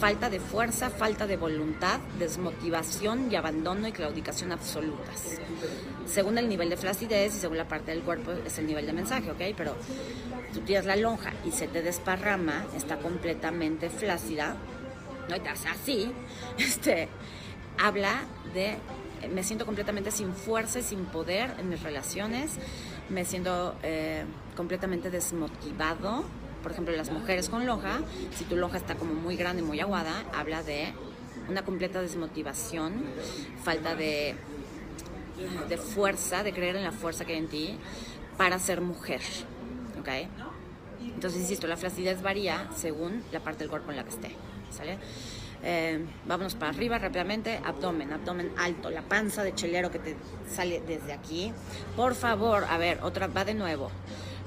[SPEAKER 1] falta de fuerza, falta de voluntad, desmotivación y abandono y claudicación absolutas. Según el nivel de flacidez y según la parte del cuerpo es el nivel de mensaje, ¿ok? Pero tú tiras la lonja y se te desparrama, está completamente flácida, no estás así, este, habla de me siento completamente sin fuerza y sin poder en mis relaciones, me siento eh, completamente desmotivado. Por ejemplo, las mujeres con lonja, si tu lonja está como muy grande, muy aguada, habla de una completa desmotivación, falta de, de fuerza, de creer en la fuerza que hay en ti para ser mujer. ¿Ok? Entonces, insisto, la flacidez varía según la parte del cuerpo en la que esté. ¿Sale? Eh, vámonos para arriba rápidamente, abdomen, abdomen alto, la panza de chelero que te sale desde aquí. Por favor, a ver, otra, va de nuevo.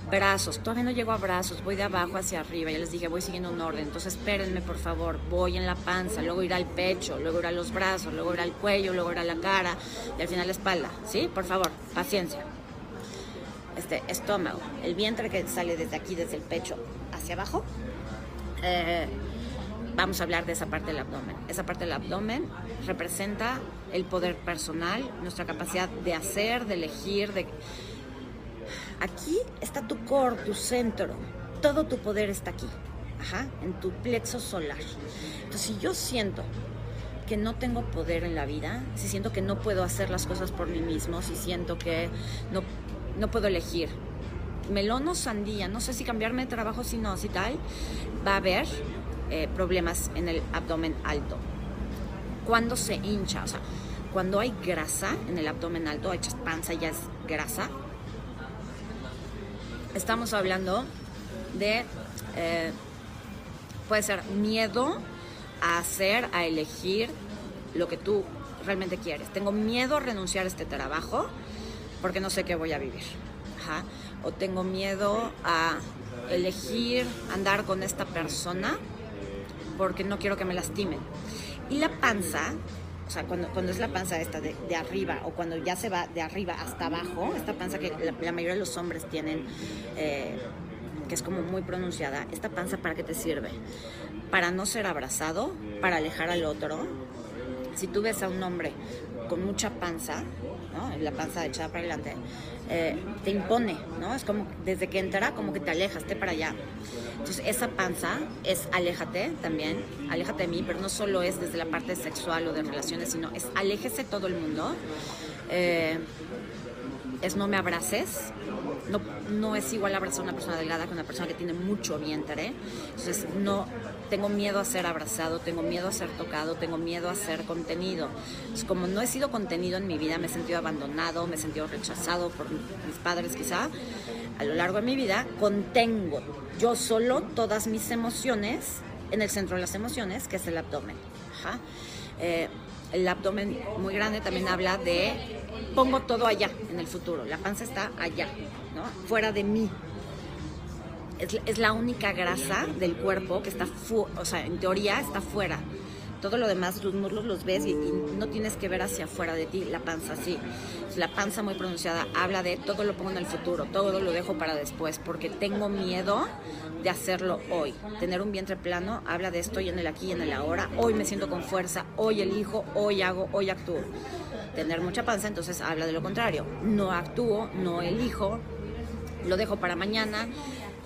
[SPEAKER 1] Brazos, todavía no llego a brazos, voy de abajo hacia arriba, ya les dije, voy siguiendo un orden, entonces espérenme por favor, voy en la panza, luego irá al pecho, luego irá a los brazos, luego irá al cuello, luego irá a la cara y al final la espalda, ¿sí? Por favor, paciencia. Este estómago, el vientre que sale desde aquí, desde el pecho hacia abajo. Eh, vamos a hablar de esa parte del abdomen. Esa parte del abdomen representa el poder personal, nuestra capacidad de hacer, de elegir, de... Aquí está tu core, tu centro, todo tu poder está aquí, Ajá, en tu plexo solar. Entonces, si yo siento que no tengo poder en la vida, si siento que no puedo hacer las cosas por mí mismo, si siento que no, no puedo elegir, melón o sandía, no sé si cambiarme de trabajo, si no, si tal, va a haber eh, problemas en el abdomen alto. Cuando se hincha, o sea, cuando hay grasa en el abdomen alto, hay panza ya es grasa, estamos hablando de, eh, puede ser miedo a hacer, a elegir lo que tú realmente quieres. Tengo miedo a renunciar a este trabajo porque no sé qué voy a vivir. O tengo miedo a elegir andar con esta persona porque no quiero que me lastimen. Y la panza, sea, cuando, cuando es la panza esta de, arriba o cuando ya se va de arriba hasta abajo, esta panza que la, mayoría de los hombres tienen, eh, que es como muy pronunciada, esta panza para qué te sirve? Para no ser abrazado, para alejar al otro. Si tú ves a un hombre con mucha panza, la panza echada para adelante, eh, te impone, ¿no? Es como desde que entra, como que te alejas, te para allá. Entonces, esa panza es aléjate también, aléjate de mí, pero no solo es desde la parte sexual o de relaciones, sino es aléjese todo el mundo. Eh, es no me abraces, no, no es igual abrazar a una persona delgada que una persona que tiene mucho vientre. Entonces, no tengo miedo a ser abrazado, tengo miedo a ser tocado, tengo miedo a ser contenido. Como no he sido contenido en mi vida, me he sentido abandonado, me he sentido rechazado por mis padres quizá. A lo largo de mi vida contengo yo solo todas mis emociones en el centro de las emociones, que es el abdomen. Eh, el abdomen muy grande también habla de pongo todo allá en el futuro, la panza está allá, ¿no? fuera de mí. Es, es la única grasa del cuerpo que está, o sea, en teoría está fuera. Todo lo demás, tus muslos los ves y, y no tienes que ver hacia afuera de ti, la panza sí. La panza muy pronunciada habla de todo lo pongo en el futuro, todo lo dejo para después, porque tengo miedo de hacerlo hoy. Tener un vientre plano habla de estoy en el aquí y en el ahora, hoy me siento con fuerza, hoy elijo, hoy hago, hoy actúo. Tener mucha panza entonces habla de lo contrario, no actúo, no elijo, lo dejo para mañana,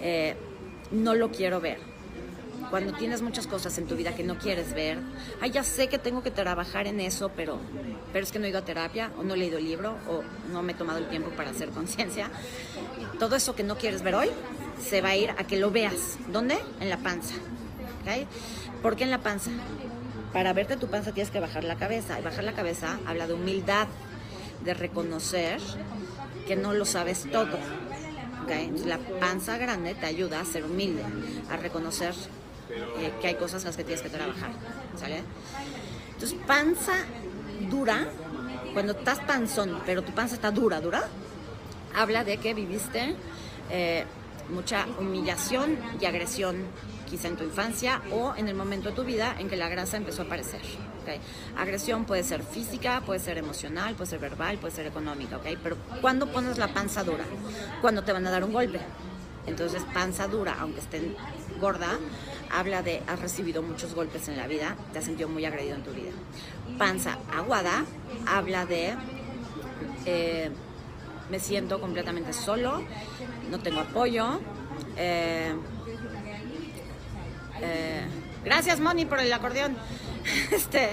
[SPEAKER 1] eh, no lo quiero ver cuando tienes muchas cosas en tu vida que no quieres ver, ay, ya sé que tengo que trabajar en eso, pero, pero es que no he ido a terapia, o no he leído el libro, o no me he tomado el tiempo para hacer conciencia. Todo eso que no quieres ver hoy se va a ir a que lo veas. ¿Dónde? En la panza. ¿Okay? ¿Por qué en la panza? Para verte tu panza tienes que bajar la cabeza. Y bajar la cabeza habla de humildad, de reconocer que no lo sabes todo. La panza grande te ayuda a ser humilde, a reconocer eh, que hay cosas en las que tienes que trabajar, ¿sale? Entonces, panza dura, cuando estás panzón, pero tu panza está dura, dura, habla de que viviste eh, mucha humillación y agresión quizá en tu infancia o en el momento de tu vida en que la grasa empezó a aparecer. ¿okay? Agresión puede ser física, puede ser emocional, puede ser verbal, puede ser económica, ¿okay? pero ¿cuándo pones la panza dura? Cuando te van a dar un golpe. Entonces, panza dura, aunque esté gorda, habla de has recibido muchos golpes en la vida, te has sentido muy agredido en tu vida. Panza aguada habla de eh, me siento completamente solo, no tengo apoyo. Eh, eh, gracias, Moni, por el acordeón. Este,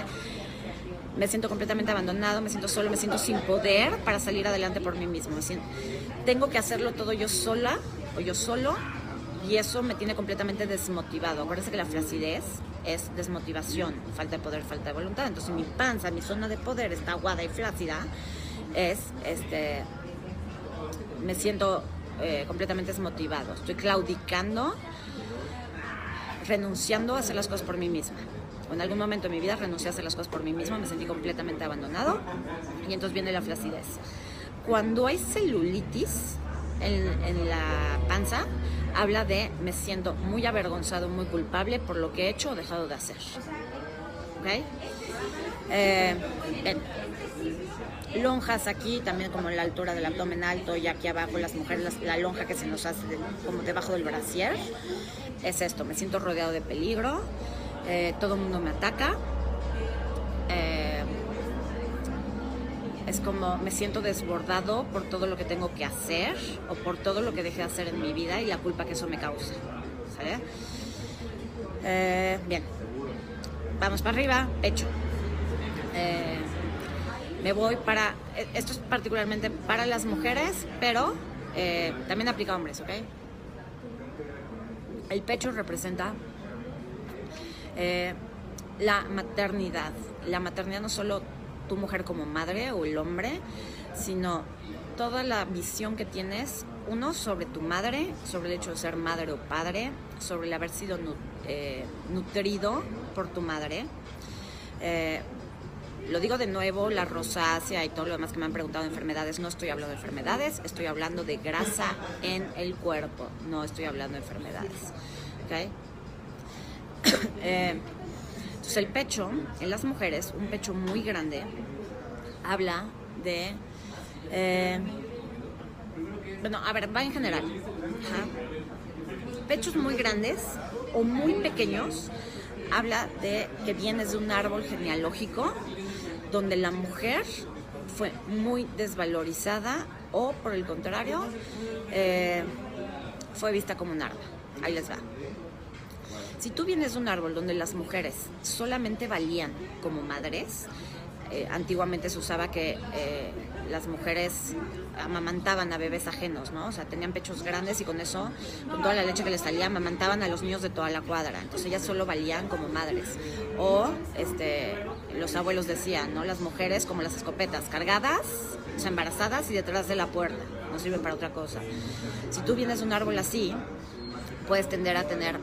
[SPEAKER 1] me siento completamente abandonado, me siento solo, me siento sin poder para salir adelante por mí mismo. tengo que hacerlo todo yo sola o yo solo y eso me tiene completamente desmotivado. Acuérdense que la flacidez es desmotivación, falta de poder, falta de voluntad. Entonces mi panza, mi zona de poder está aguada y flácida, es, este, me siento eh, completamente desmotivado. Estoy claudicando, renunciando a hacer las cosas por mí misma. en algún momento de mi vida renuncié a hacer las cosas por mí misma, me sentí completamente abandonado y entonces viene la flacidez. Cuando hay celulitis en, la panza, habla de me siento muy avergonzado, muy culpable por lo que he hecho o dejado de hacer. ¿Ok? Eh, lonjas aquí, también como en la altura del abdomen alto y aquí abajo las mujeres, la, lonja que se nos hace como debajo del brasier, es esto, me siento rodeado de peligro, eh, todo el mundo me ataca. Eh, es como me siento desbordado por todo lo que tengo que hacer o por todo lo que dejé de hacer en mi vida y la culpa que eso me causa. Eh, bien, vamos para arriba, pecho. Eh, me voy para, esto es particularmente para las mujeres, pero eh, también aplica a hombres, ¿ok? El pecho representa la maternidad. La maternidad no solo tu mujer como madre o el hombre, sino toda la visión que tienes, uno, sobre tu madre, sobre el hecho de ser madre o padre, sobre el haber sido eh, nutrido por tu madre. Lo digo de nuevo, la rosácea y todo lo demás que me han preguntado de enfermedades, no estoy hablando de enfermedades, estoy hablando de grasa en el cuerpo, no estoy hablando de enfermedades. ¿okay? eh, entonces el pecho, en las mujeres, un pecho muy grande, habla de... Eh, bueno, a ver, va en general. Pechos muy grandes o muy pequeños habla de que vienes de un árbol genealógico donde la mujer fue muy desvalorizada o por el contrario eh, fue vista como un arma. Ahí les va. Si tú vienes de un árbol donde las mujeres solamente valían como madres, eh, antiguamente se usaba que eh, las mujeres amamantaban a bebés ajenos, ¿no? O sea, tenían pechos grandes y con eso, con toda la leche que les salía, amamantaban a los niños de toda la cuadra. Entonces ellas solo valían como madres. O, este, los abuelos decían, ¿no? Las mujeres como las escopetas, cargadas, o embarazadas y detrás de la puerta. No sirven para otra cosa. Si tú vienes de un árbol así, puedes tender a tener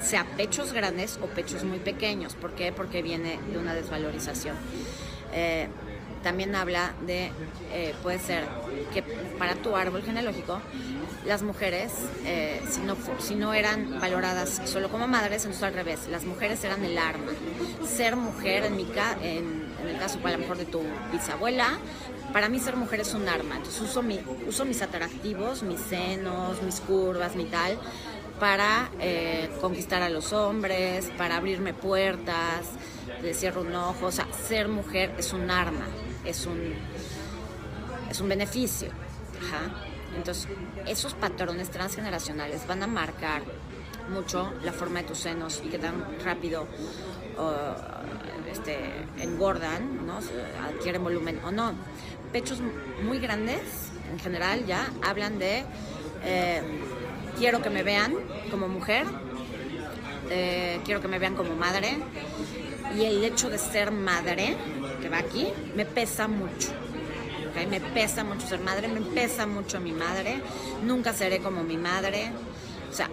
[SPEAKER 1] sea pechos grandes o pechos muy pequeños. ¿Por qué? Porque viene de una desvalorización. Eh, también habla de, eh, puede ser que para tu árbol genealógico las mujeres, eh, si, no, si no eran valoradas solo como madres, entonces al revés, las mujeres eran el arma. Ser mujer, en, mi en, el caso a lo mejor de tu bisabuela, para mí ser mujer es un arma. Entonces uso, mi, uso mis atractivos, mis senos, mis curvas, mi tal, para eh, conquistar a los hombres, para abrirme puertas, le cierro un ojo. O sea, ser mujer es un arma, es un, es un beneficio. Entonces, esos patrones transgeneracionales van a marcar mucho la forma de tus senos y que tan rápido este, engordan, ¿no? adquieren volumen o no. Pechos muy grandes, en general, ya hablan de eh, quiero que me vean como mujer, eh, quiero que me vean como madre y el hecho de ser madre, que va aquí, me pesa mucho. Me pesa mucho ser madre, me pesa mucho mi madre, nunca seré como mi madre. O sea,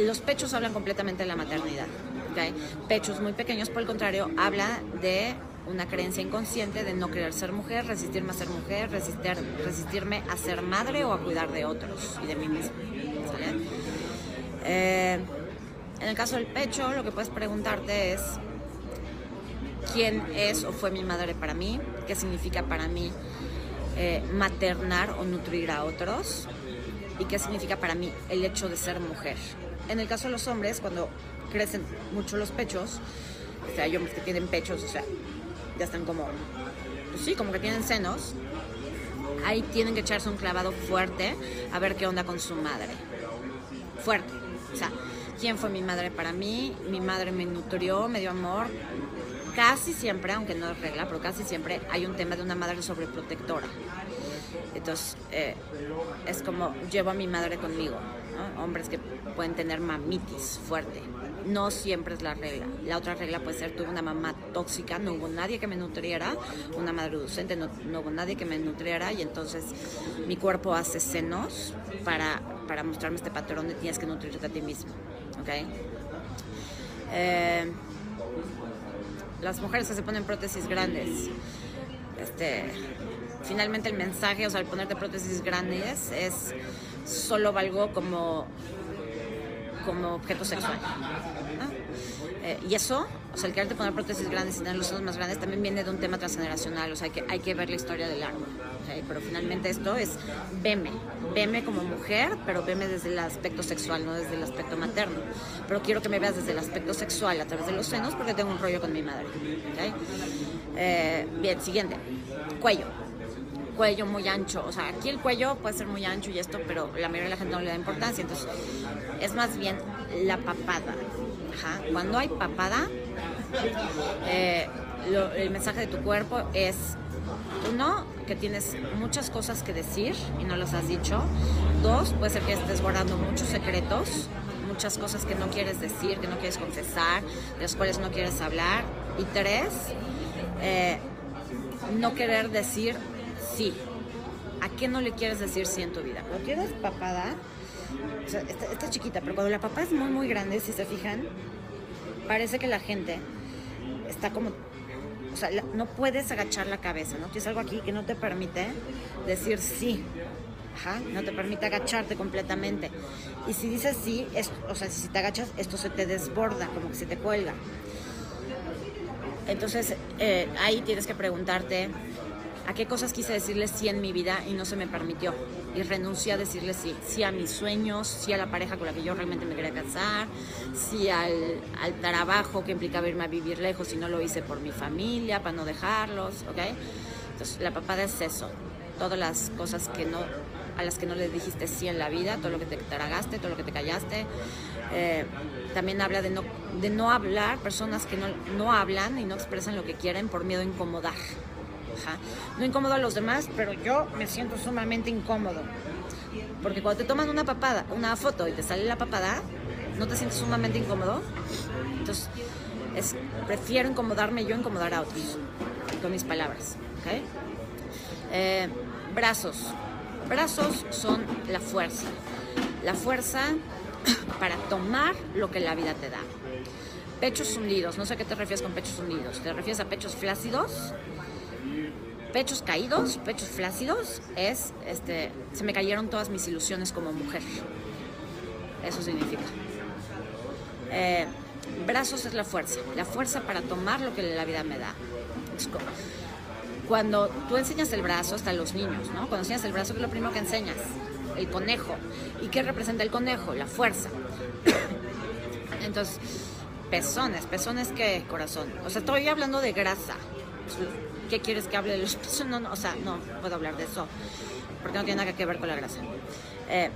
[SPEAKER 1] los pechos hablan completamente de la maternidad. Pechos muy pequeños, por el contrario, habla de una creencia inconsciente de no querer ser mujer, resistirme a ser mujer, resistir, resistirme a ser madre o a cuidar de otros y de mí misma. Eh, en el caso del pecho, lo que puedes preguntarte es quién es o fue mi madre para mí, qué significa para mí eh, maternar o nutrir a otros y qué significa para mí el hecho de ser mujer. En el caso de los hombres, cuando crecen mucho los pechos, o sea, hay hombres que tienen pechos, o sea, ya están como, pues sí, como que tienen senos, ahí tienen que echarse un clavado fuerte a ver qué onda con su madre. Fuerte. O sea, ¿quién fue mi madre para mí? Mi madre me nutrió, me dio amor, casi siempre, aunque no es regla, pero casi siempre hay un tema de una madre sobreprotectora. Entonces, eh, es como llevo a mi madre conmigo, hombres que pueden tener mamitis fuerte. No siempre es la regla. La otra regla puede ser, tuve una mamá tóxica, no hubo nadie que me nutriera, una madre docente, no, hubo nadie que me nutriera y entonces mi cuerpo hace senos para, para mostrarme este patrón de tienes que nutrirte a ti mismo. ¿okay? Eh, las mujeres que se ponen prótesis grandes. Este, finalmente el mensaje, o sea, al ponerte prótesis grandes es solo valgo como, como objeto sexual. Eh, y eso, o sea, el quererte poner prótesis grandes y tener los ojos más grandes también viene de un tema transgeneracional, o sea, que hay que ver la historia del arma. Pero finalmente esto es veme, veme como mujer, pero veme desde el aspecto sexual, no desde el aspecto materno. Pero quiero que me veas desde el aspecto sexual a través de los senos porque tengo un rollo con mi madre. Eh, bien, siguiente, cuello cuello muy ancho. O sea, aquí el cuello puede ser muy ancho y esto, pero la mayoría de la gente no le da importancia. Entonces, es más bien la papada. Cuando hay papada, eh, el mensaje de tu cuerpo es, uno, que tienes muchas cosas que decir y no las has dicho. Dos, puede ser que estés guardando muchos secretos, muchas cosas que no quieres decir, que no quieres confesar, de las cuales no quieres hablar. Y tres, eh, no querer decir sí. ¿A qué no le quieres decir sí en tu vida? Cuando tienes papada, o sea, está, chiquita, pero cuando la papá es muy, muy grande, si se fijan, parece que la gente está como o sea, no puedes agachar la cabeza, ¿no? Tienes algo aquí que no te permite decir sí. Ajá, no te permite agacharte completamente. Y si dices sí, o sea, si te agachas, esto se te desborda, como que se te cuelga. Entonces, eh, ahí tienes que preguntarte, a qué cosas quise decirle sí en mi vida y no se me permitió. Y renuncié a decirle sí. Sí a mis sueños, sí a la pareja con la que yo realmente me quería casar, sí al, trabajo que implicaba irme a vivir lejos y no lo hice por mi familia, para no dejarlos, ¿ok? Entonces, la papada es eso. Todas las cosas que no, a las que no le dijiste sí en la vida, todo lo que te tragaste, todo lo que te callaste. Eh, también habla de no, de no hablar, personas que no, no hablan y no expresan lo que quieren por miedo a incomodar. No incomodo a los demás, pero yo me siento sumamente incómodo. Porque cuando te toman una papada, una foto y te sale la papada, ¿no te sientes sumamente incómodo? Entonces, es, prefiero incomodarme yo incomodar a otros con mis palabras. Eh, brazos. Brazos son la fuerza. La fuerza para tomar lo que la vida te da. Pechos hundidos. No sé a qué te refieres con pechos hundidos. ¿Te refieres a pechos flácidos? Pechos caídos, pechos flácidos, es, este, se me cayeron todas mis ilusiones como mujer. Eso significa. Eh, brazos es la fuerza, la fuerza para tomar lo que la vida me da. Cuando tú enseñas el brazo, hasta los niños, ¿no? Cuando enseñas el brazo, ¿qué es lo primero que enseñas? El conejo. ¿Y qué representa el conejo? La fuerza. Entonces, pezones, pezones qué, corazón. O sea, estoy hablando de grasa. ¿Qué quieres que hable de los pezones? No, o sea, no puedo hablar de eso, porque no tiene nada que ver con la grasa. Eh,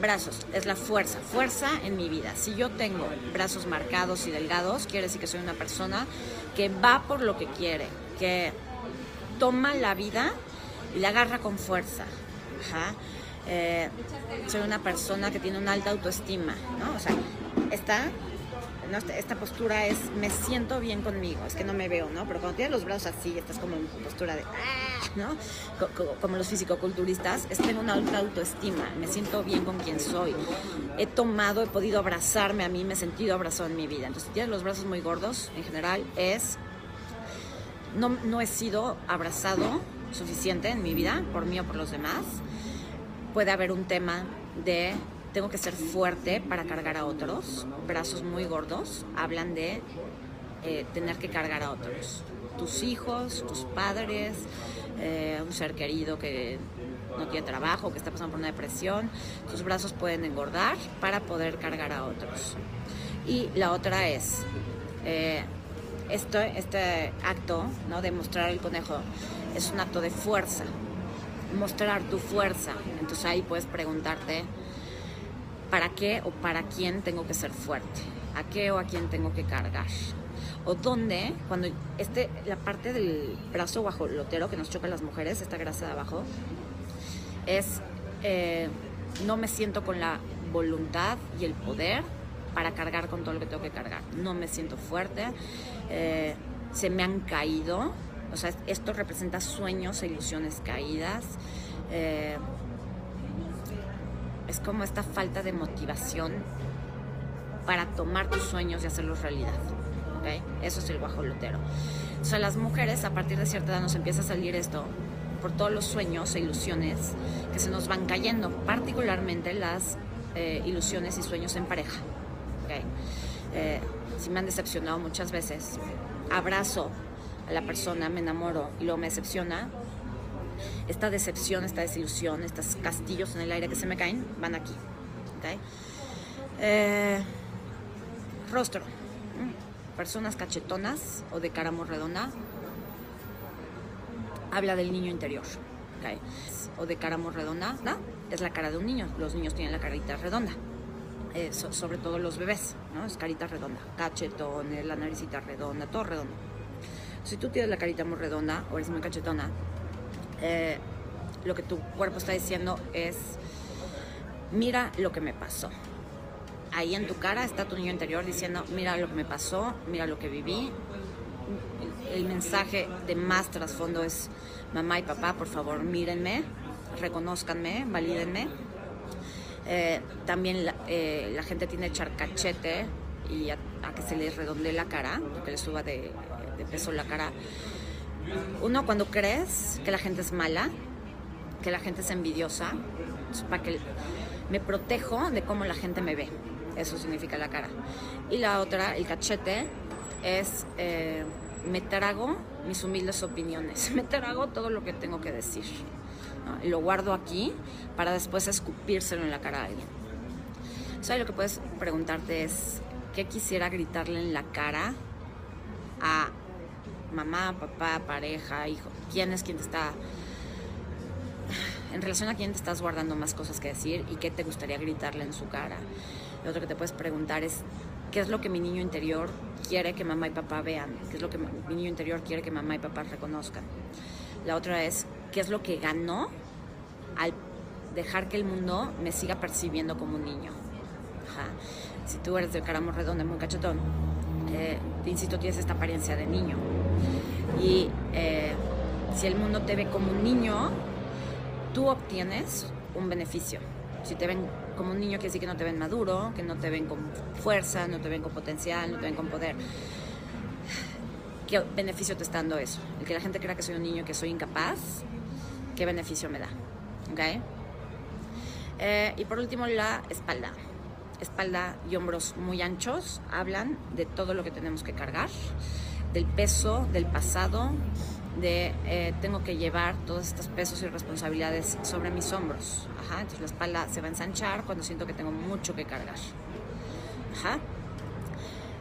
[SPEAKER 1] brazos, es la fuerza, fuerza en mi vida. Si yo tengo brazos marcados y delgados, quiere decir que soy una persona que va por lo que quiere, que toma la vida y la agarra con fuerza. Eh, soy una persona que tiene una alta autoestima, ¿no? O sea, está esta postura es me siento bien conmigo, es que no me veo, ¿no? Pero cuando tienes los brazos así, estás como en postura de, ¡ah! ¿no? Como los fisicoculturistas, es tengo una alta autoestima, me siento bien con quien soy. He tomado, he podido abrazarme a mí, me he sentido abrazado en mi vida. Entonces, si tienes los brazos muy gordos, en general, es. No, no he sido abrazado suficiente en mi vida, por mí o por los demás. Puede haber un tema de tengo que ser fuerte para cargar a otros. Brazos muy gordos hablan de eh, tener que cargar a otros. Tus hijos, tus padres, eh, un ser querido que no tiene trabajo, que está pasando por una depresión, tus brazos pueden engordar para poder cargar a otros. Y la otra es, eh, este acto ¿no? de mostrar el conejo es un acto de fuerza, mostrar tu fuerza. Entonces ahí puedes preguntarte, para qué o para quién tengo que ser fuerte, a qué o a quién tengo que cargar. O dónde, cuando este, la parte del brazo guajolotero que nos choca a las mujeres, esta grasa de abajo, es eh, no me siento con la voluntad y el poder para cargar con todo lo que tengo que cargar. No me siento fuerte, eh, se me han caído, o sea, esto representa sueños e ilusiones caídas. Eh, es como esta falta de motivación para tomar tus sueños y hacerlos realidad. ¿okay? Eso es el guajolotero. O sea, las mujeres a partir de cierta edad nos empieza a salir esto por todos los sueños e ilusiones que se nos van cayendo, particularmente las eh, ilusiones y sueños en pareja. ¿okay? Eh, si me han decepcionado muchas veces, abrazo a la persona, me enamoro y luego me decepciona, esta decepción, esta desilusión, estos castillos en el aire que se me caen, van aquí. Eh, rostro. Mm, personas cachetonas o de cara muy redonda. Habla del niño interior. O de cara muy redonda. Es la cara de un niño. Los niños tienen la carita redonda. Eh, sobre todo los bebés, ¿no? Es carita redonda. Cachetón, la naricita redonda, todo redondo. Si tú tienes la carita muy redonda o eres muy cachetona, eh, lo que tu cuerpo está diciendo es, mira lo que me pasó. Ahí en tu cara está tu niño interior diciendo, mira lo que me pasó, mira lo que viví. El mensaje de más trasfondo es, mamá y papá, por favor, mírenme, reconozcanme, valídenme. Eh, también la, eh, la, gente tiene echar cachete y a, que se les redondee la cara, que le suba de peso la cara uno cuando crees que la gente es mala, que la gente es envidiosa, para que me protejo de cómo la gente me ve. Eso significa la cara. Y la otra, el cachete, es eh, me trago mis humildes opiniones, me trago todo lo que tengo que decir. Y lo guardo aquí para después escupírselo en la cara a alguien. O sea, lo que puedes preguntarte es, ¿qué quisiera gritarle en la cara a mamá, papá, pareja, hijo, quién es quien te está, en relación a quién te estás guardando más cosas que decir y qué te gustaría gritarle en su cara. Lo otro que te puedes preguntar es, ¿qué es lo que mi niño interior quiere que mamá y papá vean? ¿Qué es lo que mi niño interior quiere que mamá y papá reconozcan? La otra es, ¿qué es lo que ganó al dejar que el mundo me siga percibiendo como un niño? Si tú eres de caramo redondo, muy cachetón, eh, te insisto, tienes esta apariencia de niño. Y eh, si el mundo te ve como un niño, tú obtienes un beneficio. Si te ven como un niño, quiere decir que no te ven maduro, que no te ven con fuerza, no te ven con potencial, no te ven con poder. ¿qué beneficio te está dando eso? El que la gente crea que soy un niño, que soy incapaz, ¿qué beneficio me da? ¿Ok? Eh, y por último, la espalda. Espalda y hombros muy anchos hablan de todo lo que tenemos que cargar, del peso, del pasado, de eh, tengo que llevar todos estos pesos y responsabilidades sobre mis hombros. Ajá, entonces la espalda se va a ensanchar cuando siento que tengo mucho que cargar. Ajá.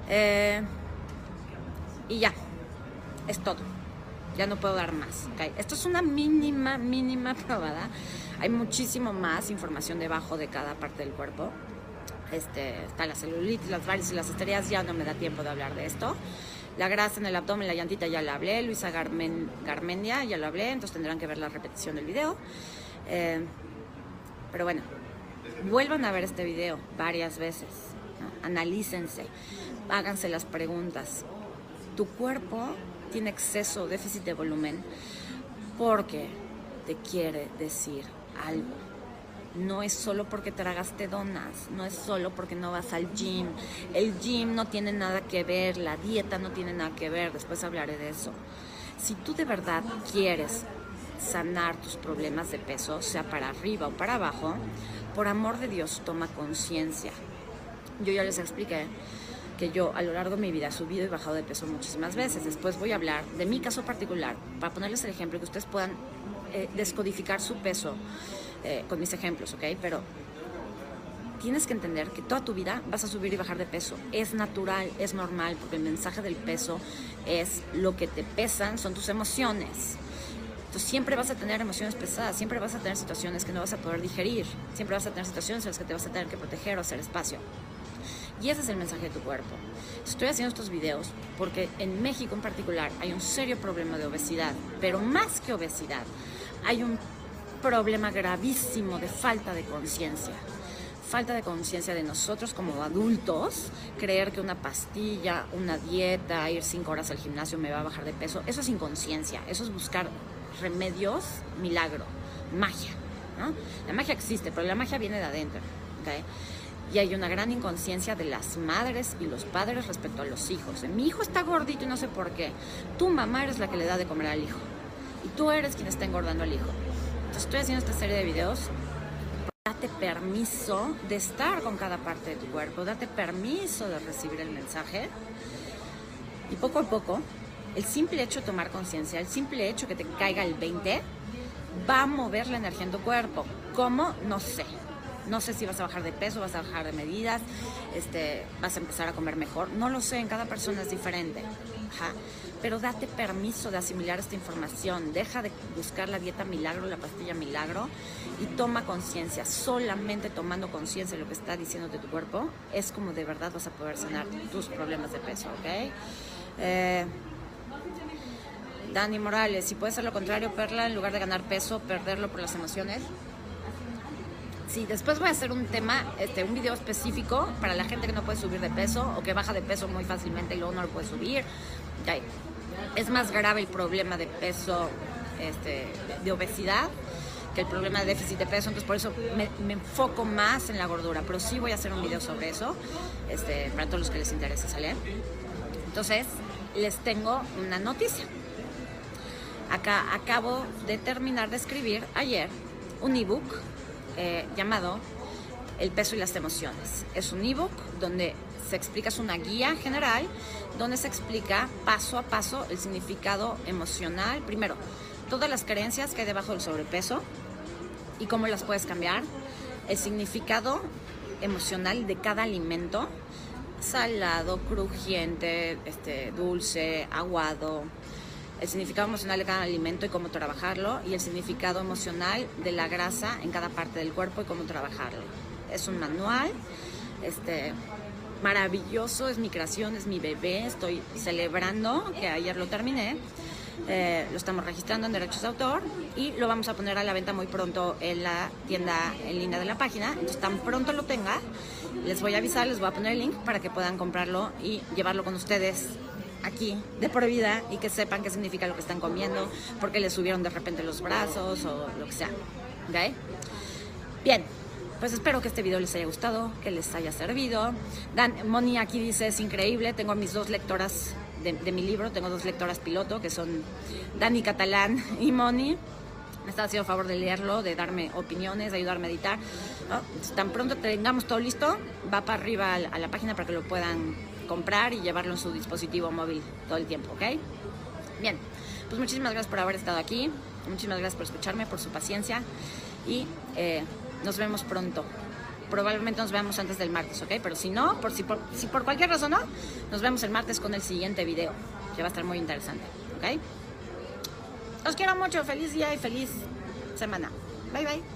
[SPEAKER 1] Eh, y ya, es todo. Ya no puedo dar más. ¿okay? Esto es una mínima, mínima probada. Hay muchísimo más información debajo de cada parte del cuerpo. Este, está la celulitis, las varices las esterías. Ya no me da tiempo de hablar de esto. La grasa en el abdomen, la llantita ya la hablé. Luisa Garmen, ya lo hablé. Entonces tendrán que ver la repetición del video. Eh, pero bueno, vuelvan a ver este video varias veces. ¿no? Analícense. Háganse las preguntas. Tu cuerpo tiene exceso déficit de volumen porque te quiere decir algo. No es solo porque tragaste donas, no es solo porque no vas al gym. El gym no tiene nada que ver, la dieta no tiene nada que ver, después hablaré de eso. Si tú de verdad quieres sanar tus problemas de peso, sea para arriba o para abajo, por amor de Dios toma conciencia. Yo ya les expliqué que yo a lo largo de mi vida he subido y bajado de peso muchísimas veces. Después voy a hablar de mi caso particular, para ponerles el ejemplo, que ustedes puedan eh, descodificar su peso eh, con mis ejemplos, ¿ok? Pero tienes que entender que toda tu vida vas a subir y bajar de peso. Es natural, es normal, porque el mensaje del peso es lo que te pesan, son tus emociones. Entonces siempre vas a tener emociones pesadas, siempre vas a tener situaciones que no vas a poder digerir, siempre vas a tener situaciones en las que te vas a tener que proteger o hacer espacio. Y ese es el mensaje de tu cuerpo. Estoy haciendo estos videos porque en México en particular hay un serio problema de obesidad, pero más que obesidad, hay un problema gravísimo de falta de conciencia. Falta de conciencia de nosotros como adultos, creer que una pastilla, una dieta, ir cinco horas al gimnasio me va a bajar de peso, eso es inconsciencia, eso es buscar remedios, milagro, magia. La magia existe, pero la magia viene de adentro. ¿okay? Y hay una gran inconsciencia de las madres y los padres respecto a los hijos. Mi hijo está gordito y no sé por qué. Tu mamá eres la que le da de comer al hijo. Y tú eres quien está engordando al hijo. Entonces estoy haciendo esta serie de videos. Date permiso de estar con cada parte de tu cuerpo. Date permiso de recibir el mensaje. Y poco a poco, el simple hecho de tomar conciencia, el simple hecho que te caiga el 20, va a mover la energía en tu cuerpo. ¿Cómo? No sé no sé si vas a bajar de peso, vas a bajar de medidas, este, vas a empezar a comer mejor. No lo sé, en cada persona es diferente. Pero date permiso de asimilar esta información. Deja de buscar la dieta milagro, la pastilla milagro y toma conciencia. Solamente tomando conciencia de lo que está diciéndote tu cuerpo es como de verdad vas a poder sanar tus problemas de peso, ¿ok? Eh, Dani Morales, si puede ser lo contrario, Perla, en lugar de ganar peso, perderlo por las emociones. Sí, después voy a hacer un tema, este, un video específico para la gente que no puede subir de peso o que baja de peso muy fácilmente y luego no lo puede subir. Okay. Es más grave el problema de peso, este, de obesidad, que el problema de déficit de peso, entonces por eso me, me, enfoco más en la gordura, pero sí voy a hacer un video sobre eso, este, para todos los que les interese, ¿sale? Entonces, les tengo una noticia. Acá acabo de terminar de escribir ayer un ebook eh, llamado El peso y las emociones. Es un ebook donde se explica, es una guía general, donde se explica paso a paso el significado emocional. Primero, todas las creencias que hay debajo del sobrepeso y cómo las puedes cambiar. El significado emocional de cada alimento, salado, crujiente, este, dulce, aguado, el significado emocional de cada alimento y cómo trabajarlo, y el significado emocional de la grasa en cada parte del cuerpo y cómo trabajarlo. Es un manual, este, maravilloso, es mi creación, es mi bebé, estoy celebrando que ayer lo terminé. Eh, lo estamos registrando en derechos de autor y lo vamos a poner a la venta muy pronto en la tienda en línea de la página. Entonces, tan pronto lo tenga, les voy a avisar, les voy a poner el link para que puedan comprarlo y llevarlo con ustedes aquí de por vida y que sepan qué significa lo que están comiendo, porque les subieron de repente los brazos o lo que sea. ¿Ok? Bien, pues espero que este video les haya gustado, que les haya servido. Dan, Moni aquí dice, es increíble, tengo a mis dos lectoras de, mi libro. Tengo dos lectoras piloto que son Dani Catalán y Moni. Me está haciendo favor de leerlo, de darme opiniones, de ayudarme a editar. Tan pronto tengamos todo listo, va para arriba a la página para que lo puedan comprar y llevarlo en su dispositivo móvil todo el tiempo, ¿ok? Bien, pues muchísimas gracias por haber estado aquí, muchísimas gracias por escucharme, por su paciencia y eh, nos vemos pronto. Probablemente nos veamos antes del martes, ¿ok? Pero si no, por si, por si por cualquier razón no, nos vemos el martes con el siguiente video, que va a estar muy interesante, ¿ok? Los quiero mucho, feliz día y feliz semana. Bye bye.